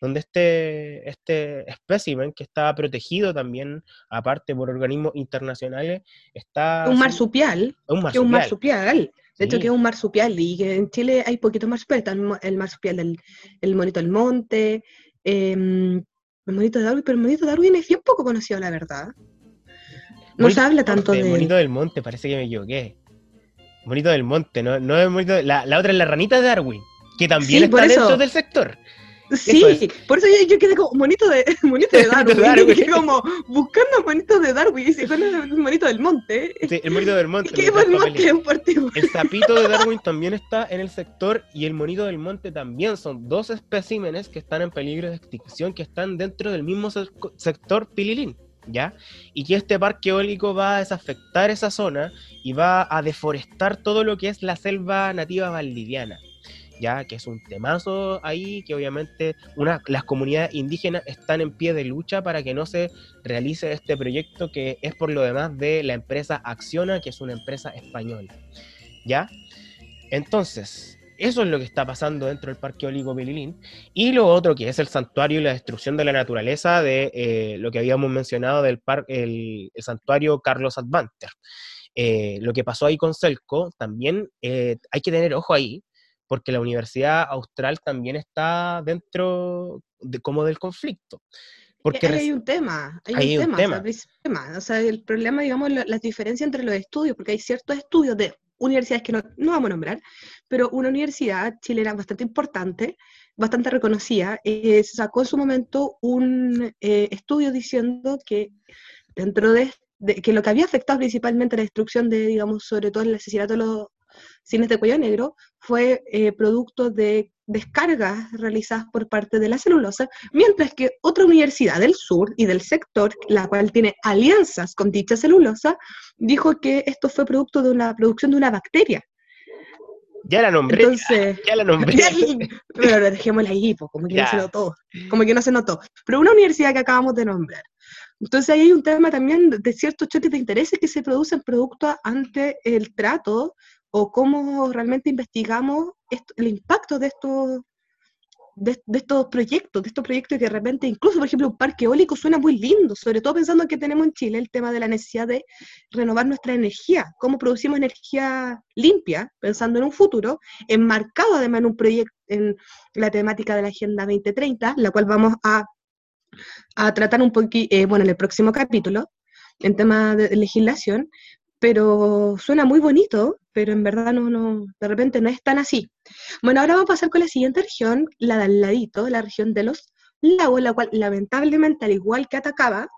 Donde este, este espécimen, que está protegido también, aparte por organismos internacionales, está... Un marsupial, un que es un marsupial. marsupial. De hecho, Sí. que es un marsupial y que en Chile hay poquitos marsupiales. Está el, el marsupial del el monito del monte, em, el monito de Darwin, pero el monito de Darwin es bien poco conocido, la verdad. No Monito se habla tanto monte, de Monito del monte, parece que me equivoqué. Monito del monte, no, no es monito de- la, la otra es la ranita de Darwin, que también Sí, está dentro del sector. Sí, es. por eso yo, yo quedé como monito de, monito de Darwin. Darwin. y quedé como buscando monitos de Darwin. Y ¿cuál es el monito del monte? Sí, el monito del monte. ¿Qué el monte en? El sapito de Darwin también está en el sector y el monito del monte también. Son dos especímenes que están en peligro de extinción, que están dentro del mismo sec- sector Pililín, ¿ya? Y que este parque eólico va a desafectar esa zona y va a deforestar todo lo que es la selva nativa valdiviana. Ya que es un temazo ahí, que obviamente una, las comunidades indígenas están en pie de lucha para que no se realice este proyecto que es por lo demás de la empresa Acciona, que es una empresa española. ¿Ya? Entonces, eso es lo que está pasando dentro del Parque Eólico Pililín. Y lo otro que es el santuario y la destrucción de la naturaleza de eh, lo que habíamos mencionado del par- el santuario Carlos Advanter. Eh, lo que pasó ahí con Celco, también eh, hay que tener ojo ahí, porque la Universidad Austral también está dentro de, como del conflicto. Porque Ahí hay un tema, hay, hay un, un tema, tema. o sea, el problema, digamos, la, la diferencia entre los estudios, porque hay ciertos estudios de universidades que no, no vamos a nombrar, pero una universidad chilena bastante importante, bastante reconocida, eh, sacó en su momento un eh, estudio diciendo que dentro de, de- que lo que había afectado principalmente la destrucción de, digamos, sobre todo el asesinato de los cines de cuello negro, fue eh, producto de descargas realizadas por parte de la celulosa Mientras que otra universidad del sur y del sector, la cual tiene alianzas con dicha celulosa, dijo que esto fue producto de una producción de una bacteria. ya la nombré, Entonces, ya la nombré. ya- pero dejémosla ahí, como que no se Ya. notó, como que no se notó. Pero una universidad que acabamos de nombrar. Entonces ahí hay un tema también de ciertos choques de intereses que se producen producto ante el trato o cómo realmente investigamos el impacto de estos de, de estos proyectos, de estos proyectos que de repente, incluso por ejemplo un parque eólico suena muy lindo, sobre todo pensando que tenemos en Chile el tema de la necesidad de renovar nuestra energía, cómo producimos energía limpia, pensando en un futuro, enmarcado además en un proyecto, en la temática de la Agenda 2030, la cual vamos a, a tratar un poquito, bueno, en el próximo capítulo, en tema de legislación, pero suena muy bonito, pero en verdad no, de repente no es tan así. Bueno, ahora vamos a pasar con la siguiente región, la de al ladito, la región de los lagos, la cual lamentablemente, al igual que Atacama,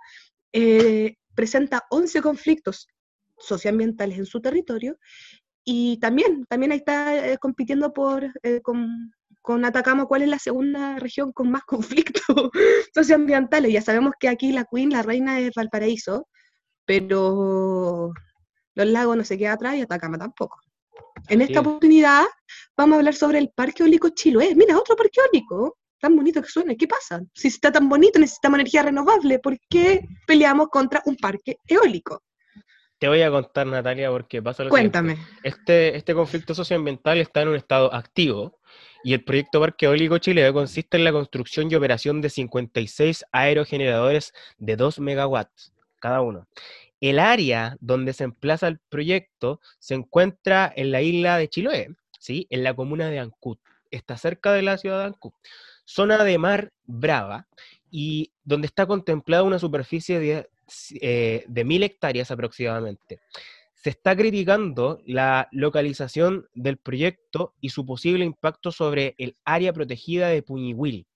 eh, presenta 11 conflictos socioambientales en su territorio y también, también ahí está eh, compitiendo por, eh, con, con Atacama, cuál es la segunda región con más conflictos socioambientales. Ya sabemos que aquí la Queen, la reina es Valparaíso, pero los lagos no se queda atrás y Atacama tampoco. En esta oportunidad vamos a hablar sobre el Parque Eólico Chiloé. Mira, otro parque eólico, tan bonito que suena. ¿Qué pasa? Si está tan bonito, necesitamos energía renovable. ¿Por qué peleamos contra un parque eólico? Te voy a contar, Natalia, porque pasa lo Cuéntame. siguiente. Este, este conflicto socioambiental está en un estado activo y el proyecto Parque Eólico Chile consiste en la construcción y operación de 56 aerogeneradores de 2 megawatts cada uno. El área donde se emplaza el proyecto se encuentra en la isla de Chiloé, ¿sí? en la comuna de Ancud. Está cerca de la ciudad de Ancud. Zona de mar brava y donde está contemplada una superficie de, eh, de mil hectáreas aproximadamente. Se está criticando la localización del proyecto y su posible impacto sobre el área protegida de Puñihuil,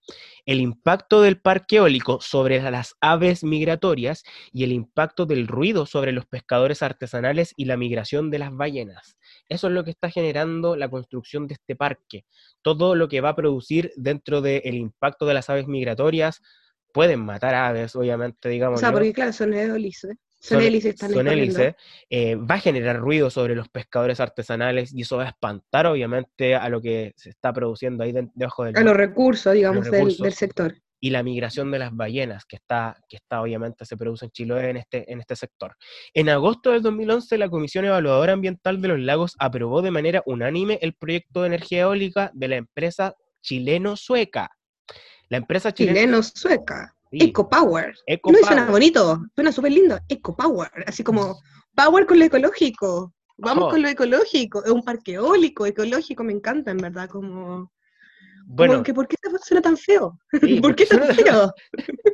el impacto del parque eólico sobre las aves migratorias y el impacto del ruido sobre los pescadores artesanales y la migración de las ballenas. Eso es lo que está generando la construcción de este parque. Todo lo que va a producir dentro del impacto de las aves migratorias pueden matar aves, obviamente, digamos. O sea, porque claro, son hélices. Son Son- hélices, son hélices, eh, va a generar ruido sobre los pescadores artesanales y eso va a espantar obviamente a lo que se está produciendo ahí de- debajo del A los recursos, digamos, del- recursos. del sector. y la migración de las ballenas que está, que está obviamente se produce en Chiloé en este, en este sector. En agosto del 2011 la Comisión Evaluadora Ambiental de los Lagos aprobó de manera unánime el proyecto de energía eólica de la empresa chileno-sueca. La empresa. Chileno-sueca. Sí, EcoPower. Eco No, suena Power. bonito, suena súper lindo. EcoPower, así como power con lo ecológico. Vamos con lo ecológico. Es un parque eólico, ecológico, me encanta, en verdad. Como, Bueno, como que, ¿por qué suena tan feo? sí, ¿Por qué tan feo?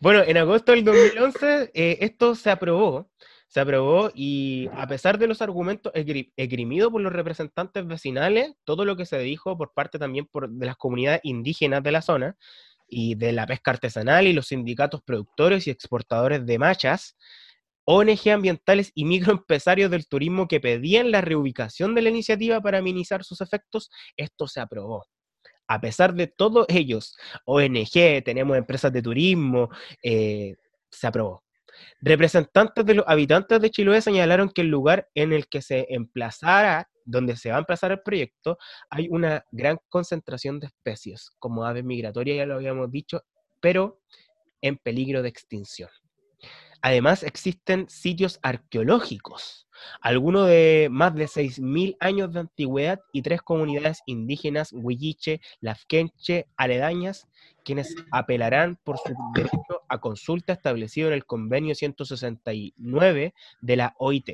Bueno, en agosto del 2011 eh, esto se aprobó, se aprobó y a pesar de los argumentos esgri- esgrimidos por los representantes vecinales, todo lo que se dijo por parte también por, de las comunidades indígenas de la zona y de la pesca artesanal y los sindicatos productores y exportadores de machas, ONG ambientales y microempresarios del turismo que pedían la reubicación de la iniciativa para minimizar sus efectos, esto se aprobó. A pesar de todos ellos, ONG, tenemos empresas de turismo, eh, se aprobó. Representantes de los habitantes de Chiloé señalaron que el lugar en el que se emplazara, donde se va a emplazar el proyecto, hay una gran concentración de especies, como aves migratorias, ya lo habíamos dicho, pero en peligro de extinción. Además, existen sitios arqueológicos, algunos de más de 6.000 años de antigüedad y tres comunidades indígenas, huilliche, lafkenche, aledañas, quienes apelarán por su derecho a consulta establecido en el convenio 169 de la OIT,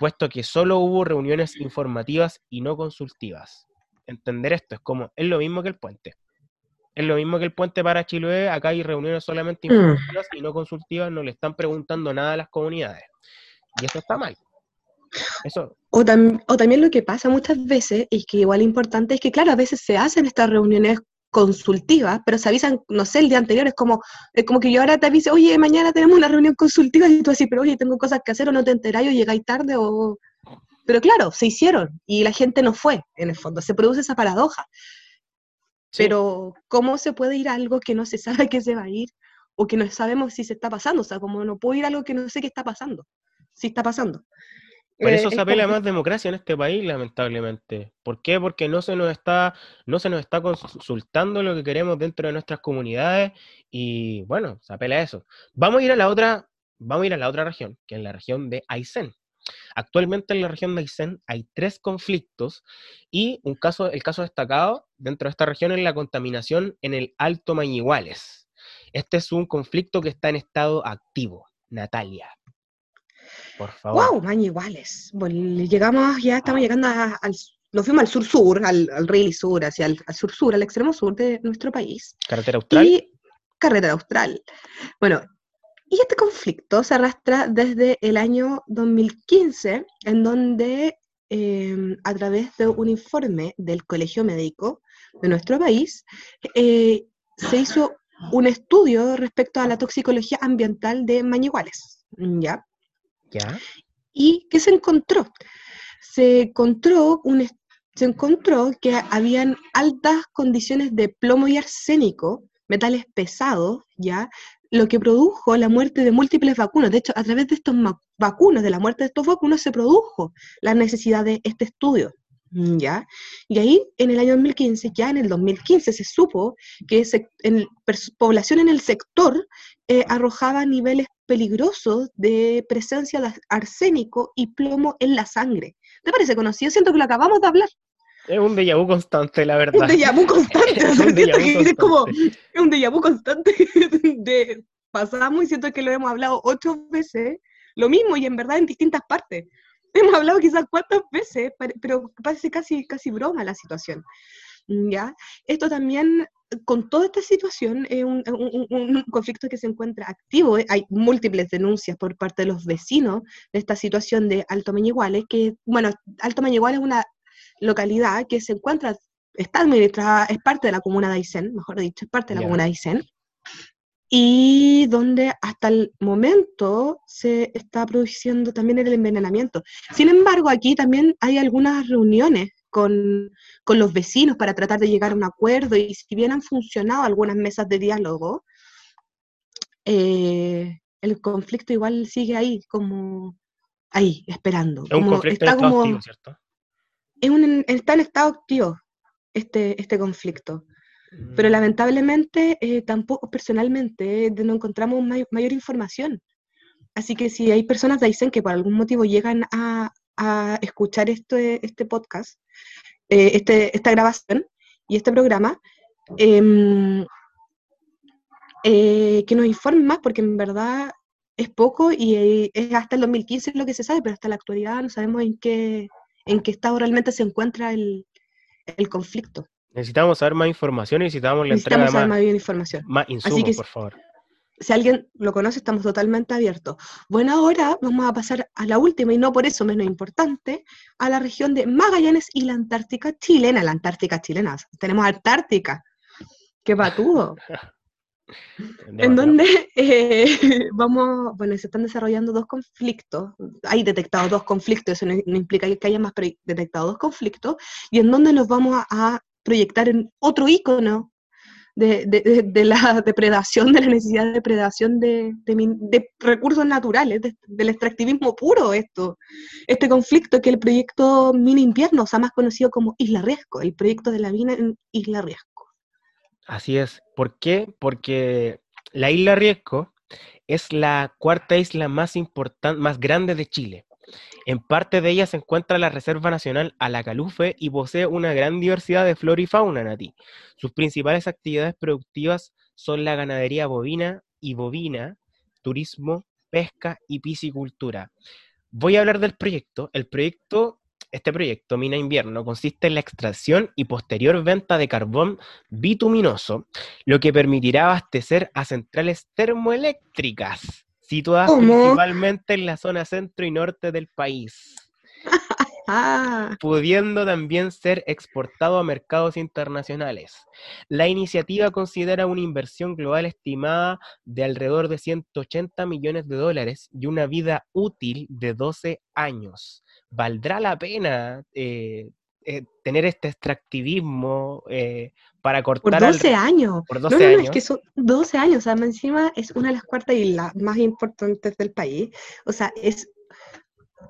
puesto que solo hubo reuniones informativas y no consultivas. Entender esto es como, es lo mismo que el puente. Es lo mismo que el puente para Chiloé, acá hay reuniones solamente Mm. informativas y no consultivas, no le están preguntando nada a las comunidades. Y eso está mal. Eso, O, tam- o también lo que pasa muchas veces, y que igual importante, es que claro, a veces se hacen estas reuniones consultivas, pero se avisan, no sé, el día anterior, es como, es como que yo ahora te avise, oye, mañana tenemos una reunión consultiva, y tú así, pero oye, tengo cosas que hacer, o no te enteráis, o llegáis tarde, o... Pero claro, se hicieron, y la gente no fue, en el fondo, se produce esa paradoja. sí. Pero, ¿cómo se puede ir a algo que no se sabe que se va a ir? O que no sabemos si se está pasando. O sea, como no puedo ir a algo que no sé qué está pasando. Si está pasando. Por Eh, eso es se apela a como- más democracia en este país, lamentablemente. ¿Por qué? Porque no se nos está, no se nos está consultando lo que queremos dentro de nuestras comunidades y bueno, se apela a eso. Vamos a ir a la otra, vamos a ir a la otra región, que es la región de Aysén. Actualmente en la región de Aysén hay tres conflictos y un caso, el caso destacado dentro de esta región es la contaminación en el Alto Mañiguales. Este es un conflicto que está en estado activo. Natalia. Por favor. ¡Wow! Maña iguales. Bueno, llegamos, ya estamos llegando a- al. Nos fuimos al sur-sur, al, al really sur, hacia el al sur-sur, al extremo sur de nuestro país. Carretera Austral. Y carretera austral. Bueno, y este conflicto se arrastra desde el año 2015, en donde eh, a través de un informe del Colegio Médico de nuestro país, eh, se hizo un estudio respecto a la toxicología ambiental de Mañiguales, ¿ya? ¿Y qué se encontró? Se encontró, un, se encontró que habían altas condiciones de plomo y arsénico, metales pesados, ¿ya? Lo que produjo la muerte de múltiples vacunos. De hecho, a través de estos vacunos, de la muerte de estos vacunos, se produjo la necesidad de este estudio, ¿ya? Y ahí, en el año 2015, ya en el 2015 se supo que se- en población en el sector eh, arrojaba niveles peligrosos de presencia de arsénico y plomo en la sangre. ¿Te parece conocido? Siento que lo acabamos de hablar. Es un déjà vu constante, la verdad. Un déjà vu constante. Es un déjà vu que es como constante. es un déjà vu constante de pasamos y siento que lo hemos hablado ocho veces, lo mismo y en verdad en distintas partes. Hemos hablado quizás cuántas veces, pero parece casi, casi broma la situación. ¿Ya? Esto también, con toda esta situación, es un, un- un- un conflicto que se encuentra activo. ¿eh? Hay múltiples denuncias por parte de los vecinos de esta situación de Alto Mañiguales, que, bueno, Alto Mañiguales es una localidad que se encuentra, está administrada, es parte de la comuna de Aysén, mejor dicho, es parte de la comuna de Aysén, y donde hasta el momento se está produciendo también el envenenamiento. Sin embargo, aquí también hay algunas reuniones con, con los vecinos para tratar de llegar a un acuerdo y si bien han funcionado algunas mesas de diálogo, eh, el conflicto igual sigue ahí, como ahí, esperando. Es un como conflicto en está estado como, activo, ¿cierto? es un- está en estado activo este, este conflicto. Pero Mm. lamentablemente, eh, tampoco personalmente eh, no encontramos may- mayor información. Así que si hay personas de Aysén que por algún motivo llegan a, a escuchar este, este podcast, eh, este, esta grabación y este programa, em, que nos informen más, porque en verdad es poco y es hasta el 2015 lo que se sabe, pero hasta la actualidad no sabemos en qué, en qué estado realmente se encuentra el, el conflicto. Necesitamos saber más información y necesitamos la entrega Necesitamos de saber más, más bien información. más insumos, que por favor. si alguien lo conoce, estamos totalmente abiertos. Bueno, ahora vamos a pasar a la última, y no por eso menos importante, a la región de Magallanes y la Antártica chilena. La Antártica chilena, tenemos Antártica. ¡Qué patudo! En donde eh, vamos, bueno, se están desarrollando dos conflictos, hay detectados dos conflictos, eso no, no implica que haya más, pero hay detectados dos conflictos, y en donde nos vamos a, a proyectar en otro ícono de, de- la depredación, de la necesidad de depredación de, de recursos naturales, de- del extractivismo puro esto, este conflicto que el proyecto Mina Invierno, o sea, más conocido como Isla Riesgo, el proyecto de la mina en Isla Riesgo. Así es. ¿Por qué? Porque la isla Riesco es la cuarta isla más importante, más grande de Chile. En parte de ella se encuentra la Reserva Nacional Alacalufe y posee una gran diversidad de flora y fauna, Nati. Sus principales actividades productivas son la ganadería bovina y bovina, turismo, pesca y piscicultura. Voy a hablar del proyecto. El proyecto, este proyecto, Mina Invierno, consiste en la extracción y posterior venta de carbón bituminoso, lo que permitirá abastecer a centrales termoeléctricas situadas ¿Cómo? principalmente en la zona centro y norte del país, Ah, pudiendo también ser exportado a mercados internacionales. La iniciativa considera una inversión global estimada de alrededor de 180 millones de dólares y una vida útil de 12 años. ¿Valdrá la pena eh, eh, tener este extractivismo eh, para por cortar al- 12 años. por No, 12 no, no, es años? que son 12 años, o sea, encima es una de las cuartas islas más importantes del país. O sea, es,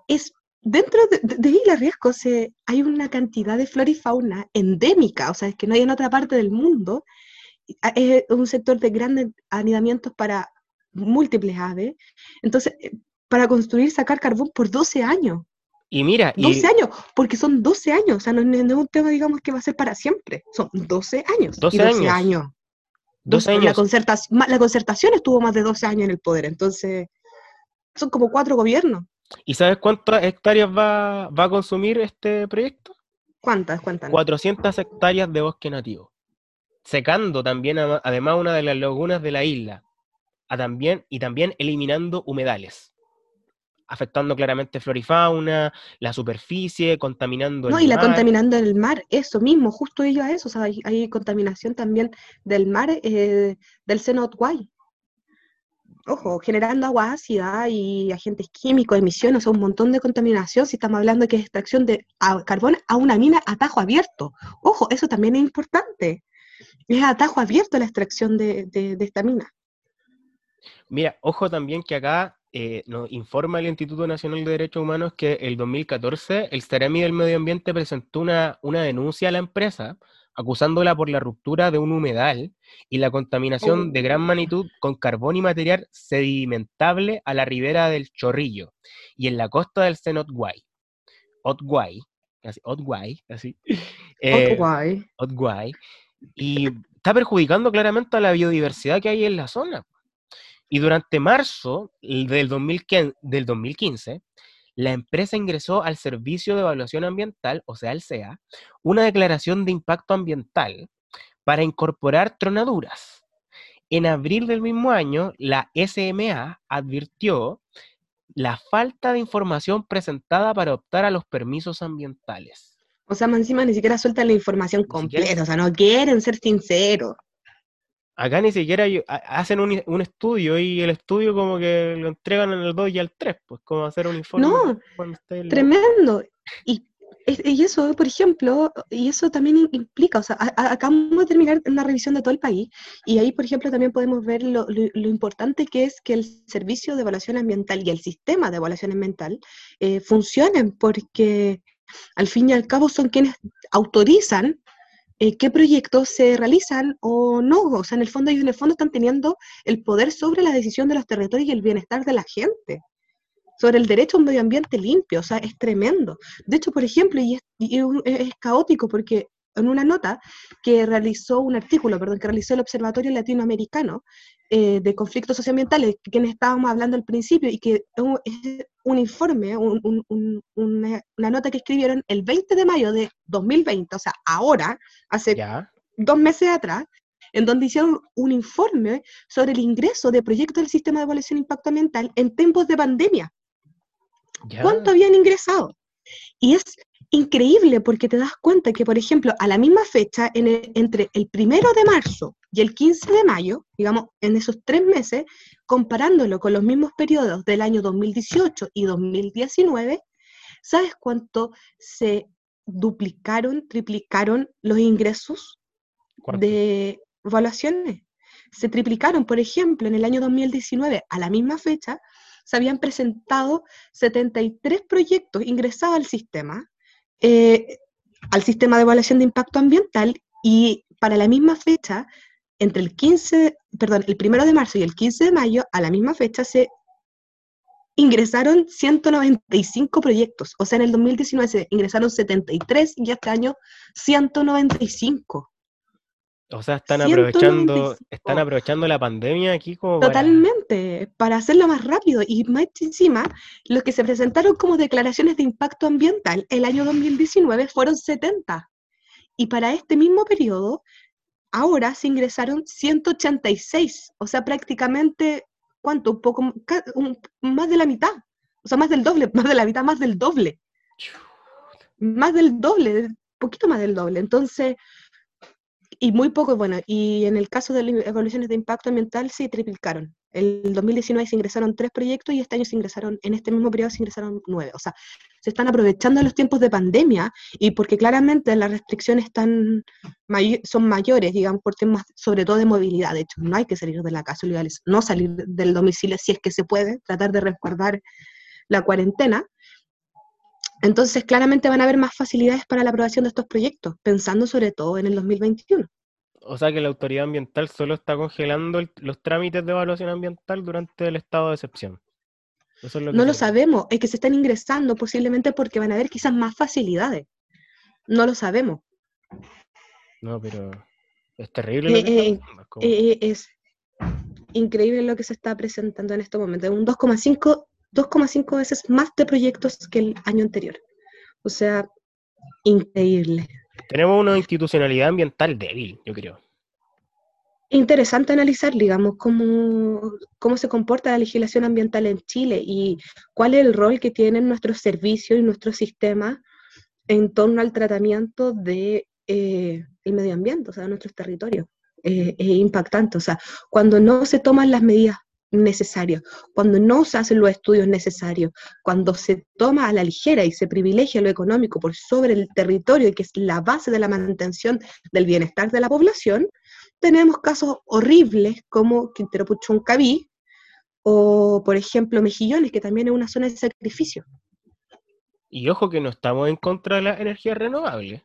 es dentro de, de, de Isla Riesgo se, hay una cantidad de flora y fauna endémica, o sea, es que no hay en otra parte del mundo. Ah, Es un sector de grandes anidamientos para múltiples aves. Entonces, eh, para construir, sacar carbón por 12 años. Y mira, y, 12 años, porque son 12 años, o sea, no, es- un tema, digamos, que va a ser para siempre, son 12 años. 12 y 12 años. años. 12 La, años. concertación, la concertación estuvo más de 12 años en el poder, entonces son como cuatro gobiernos. ¿Y sabes cuántas hectáreas va, va a consumir este proyecto? ¿Cuántas? Cuántas. 400 hectáreas de bosque nativo, secando también además una de las lagunas de la isla, a también, y también eliminando humedales, afectando claramente flora y fauna, la superficie, contaminando No, el y la mar. contaminando el mar, eso mismo, justo ello a eso, o sea, hay, hay contaminación también del mar, eh, del seno Otway. Ojo, generando agua ácida y agentes químicos, emisiones, o sea, un montón de contaminación, si estamos hablando que es extracción de carbón a una mina a tajo abierto. Ojo, eso también es importante. Es a tajo abierto la extracción de, de- de esta mina. Mira, ojo también que acá eh, nos informa el Instituto Nacional de Derechos Humanos que el 2014 el Ceremi del Medio Ambiente presentó una, una denuncia a la empresa acusándola por la ruptura de un humedal y la contaminación de gran magnitud con carbón y material sedimentable a la ribera del Chorrillo y en la costa del Cenotguay. Otguay, así, Otguay, así. eh, guay. Otguay, y está perjudicando claramente a la biodiversidad que hay en la zona. Y durante marzo del 2015, del 2015, la empresa ingresó al Servicio de Evaluación Ambiental, o sea, al SEA, una declaración de impacto ambiental para incorporar tronaduras. En abril del mismo año, la SMA advirtió la falta de información presentada para optar a los permisos ambientales. O sea, encima ni siquiera sueltan la información completa, o sea, no quieren ser sinceros. Acá ni siquiera hacen un, un estudio y el estudio como que lo entregan en el 2 y al 3, pues como hacer un informe. No, el- Tremendo. Y, es- y eso, por ejemplo, y eso también im- implica, o sea, acabamos de terminar una revisión de todo el país y ahí, por ejemplo, también podemos ver lo, lo- lo importante que es que el servicio de evaluación ambiental y el sistema de evaluación ambiental eh, funcionen, porque al fin y al cabo son quienes autorizan eh, qué proyectos se realizan o no. O sea, en el fondo ellos en el fondo están teniendo el poder sobre la decisión de los territorios y el bienestar de la gente sobre el derecho a un medio ambiente limpio, o sea, es tremendo. De hecho, por ejemplo, y es, y es caótico porque en una nota que realizó, un artículo, perdón, que realizó el Observatorio Latinoamericano eh, de Conflictos Socioambientales, que quienes estábamos hablando al principio, y que es un, informe, un- un- una, nota que escribieron el 20 de mayo de 2020, o sea, ahora, hace Ya, dos meses atrás, en donde hicieron un informe sobre el ingreso de proyectos del sistema de evaluación de impacto ambiental en tiempos de pandemia. ya. ¿Cuánto habían ingresado? Y es increíble porque te das cuenta que, por ejemplo, a la misma fecha, en el- entre el primero de marzo y el 15 de mayo, digamos, en esos tres meses, comparándolo con los mismos periodos del año 2018 y 2019, ¿sabes cuánto se duplicaron, triplicaron los ingresos ¿Cuánto? de evaluaciones. Se triplicaron, por ejemplo, en el año 2019, a la misma fecha, se habían presentado 73 proyectos ingresados al sistema, eh, al sistema de evaluación de impacto ambiental, y para la misma fecha, entre el 15, perdón, el primero de marzo y el 15 de mayo, a la misma fecha se ingresaron 195 proyectos. O sea, en el 2019 se ingresaron 73 y este año 195. O sea, están aprovechando, 195. están aprovechando la pandemia aquí como para- Totalmente, para hacerlo más rápido. Y más encima, los que se presentaron como declaraciones de impacto ambiental el año 2019 fueron 70. Y para este mismo periodo, ahora se ingresaron 186. O sea, prácticamente, ¿cuánto? Un poco, un- más de la mitad. O sea, más del doble, más de la mitad, más del doble. Más del doble, poquito más del doble. Entonces, y muy poco, bueno, y en el caso de las evaluaciones de impacto ambiental se triplicaron. El 2019 se ingresaron tres proyectos y este año se ingresaron, en este mismo periodo se ingresaron nueve. O sea, se están aprovechando los tiempos de pandemia y porque claramente las restricciones están son mayores, digamos, por temas sobre todo de movilidad. De hecho, no hay que salir de la casa, no salir del domicilio si es que se puede, tratar de resguardar la cuarentena. Entonces, claramente van a haber más facilidades para la aprobación de estos proyectos, pensando sobre todo en el 2021. O sea que la autoridad ambiental solo está congelando el- los trámites de evaluación ambiental durante el estado de excepción. Eso es lo que No lo sabemos, es que se están ingresando posiblemente porque van a haber quizás más facilidades. No lo sabemos. No, pero es terrible lo Eh, que está eh, Eh, es increíble lo que se está presentando en este momento. Un 2,5 2,5 veces más de proyectos que el año anterior. O sea, increíble. Tenemos una institucionalidad ambiental débil, yo creo. Interesante analizar, digamos, cómo, cómo se comporta la legislación ambiental en Chile y cuál es el rol que tienen nuestros servicios y nuestros sistemas en torno al tratamiento de eh, el medio ambiente, o sea, de nuestros territorios. Eh, es impactante, o sea, cuando no se toman las medidas necesarias, cuando no se hacen los estudios necesarios, cuando se toma a la ligera y se privilegia lo económico por sobre el territorio, que es la base de la mantención del bienestar de la población, tenemos casos horribles como Quintero Puchuncaví o, por ejemplo, Mejillones, que también es una zona de sacrificio. Y ojo que no estamos en contra de las energías renovables.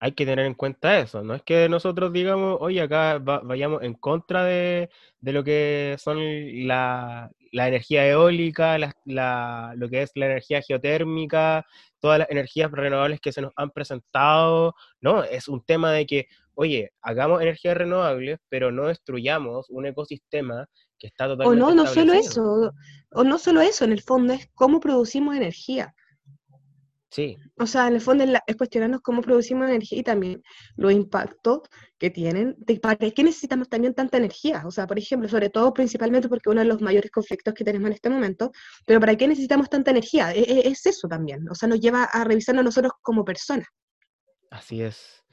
Hay que tener en cuenta eso. No es que nosotros digamos, oye, acá va- vayamos en contra de, de lo que son la, la energía eólica, la- la- lo que es la energía geotérmica, todas las energías renovables que se nos han presentado. No, es un tema de que, oye, hagamos energías renovables, pero no destruyamos un ecosistema que está O totalmente no, no solo eso, o no solo eso, en el fondo es cómo producimos energía. Sí, O sea, en el fondo es, la- es cuestionarnos cómo producimos energía y también los impactos que tienen. De, ¿Para qué necesitamos también tanta energía? O sea, por ejemplo, sobre todo principalmente porque uno de los mayores conflictos que tenemos en este momento, pero ¿para qué necesitamos tanta energía? E- e- Es, eso también. O sea, nos lleva a revisarnos nosotros como personas. Así es.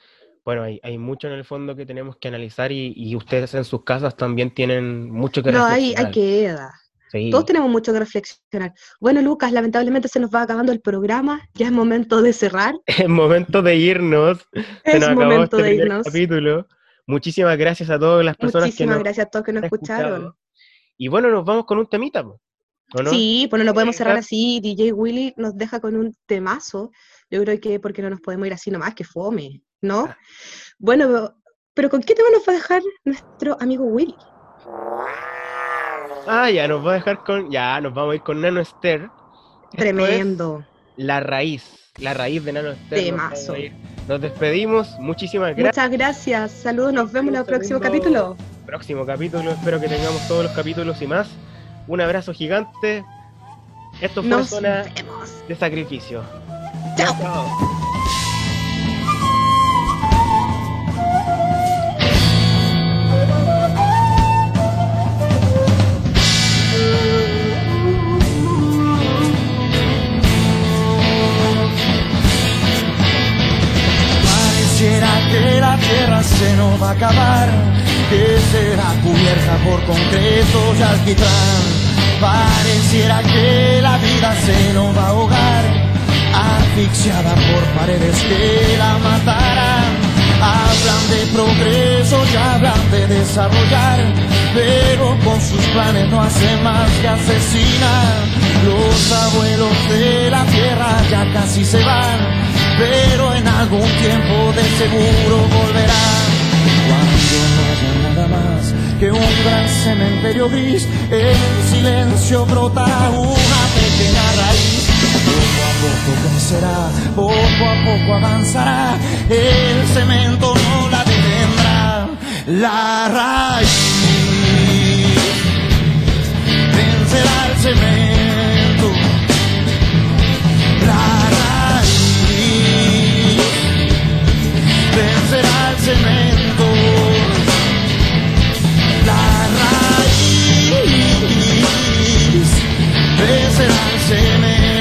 Bueno, hay, hay mucho en el fondo que tenemos que analizar y, y ustedes en sus casas también tienen mucho que No, hay, hay que... Sí. Todos tenemos mucho que reflexionar. Bueno, Lucas, lamentablemente se nos va acabando el programa. Ya es momento de cerrar. Es momento de irnos. Se Es nos acabó momento este de irnos. capítulo. Muchísimas gracias a todas las personas que Muchísimas nos gracias a todos que nos escucharon. escuchado. Y bueno, nos vamos con un temita, po, ¿o no? Sí, pues no podemos cerrar así. DJ Willy nos deja con un temazo. Yo creo que porque no nos podemos ir así nomás, que fome, ¿no? Ah. Bueno, pero, pero ¿con qué tema nos va a dejar nuestro amigo Willy? Ah, ya nos va a dejar con. Ya, nos vamos a ir con Nano Esther. Es Tremendo. La raíz. La raíz de Nano Esther. nos Temazo. ir. Nos despedimos. Muchísimas gracias. Muchas gracias. Saludos, nos vemos en el próximo capítulo. próximo capítulo. Espero que tengamos todos los capítulos y más. Un abrazo gigante. Esto fue Nos Zona vemos. de Sacrificio. Chao. Chao. Nos va a acabar, que será cubierta por concreto y alquitrán. Pareciera que la vida se nos va a ahogar, asfixiada por paredes que la matarán. Hablan de progreso y hablan de desarrollar, pero con sus planes no hacen más que asesinar. Los abuelos de la tierra ya casi se van, pero en algún tiempo de seguro volverán. Cuando no haya nada más que un gran cementerio gris, en silencio brotará una pequeña raíz. Poco a poco crecerá, poco a poco avanzará, el cemento no la detendrá. La raíz vencerá el cemento. La raíz vencerá el cemento. Vencerá el cemento.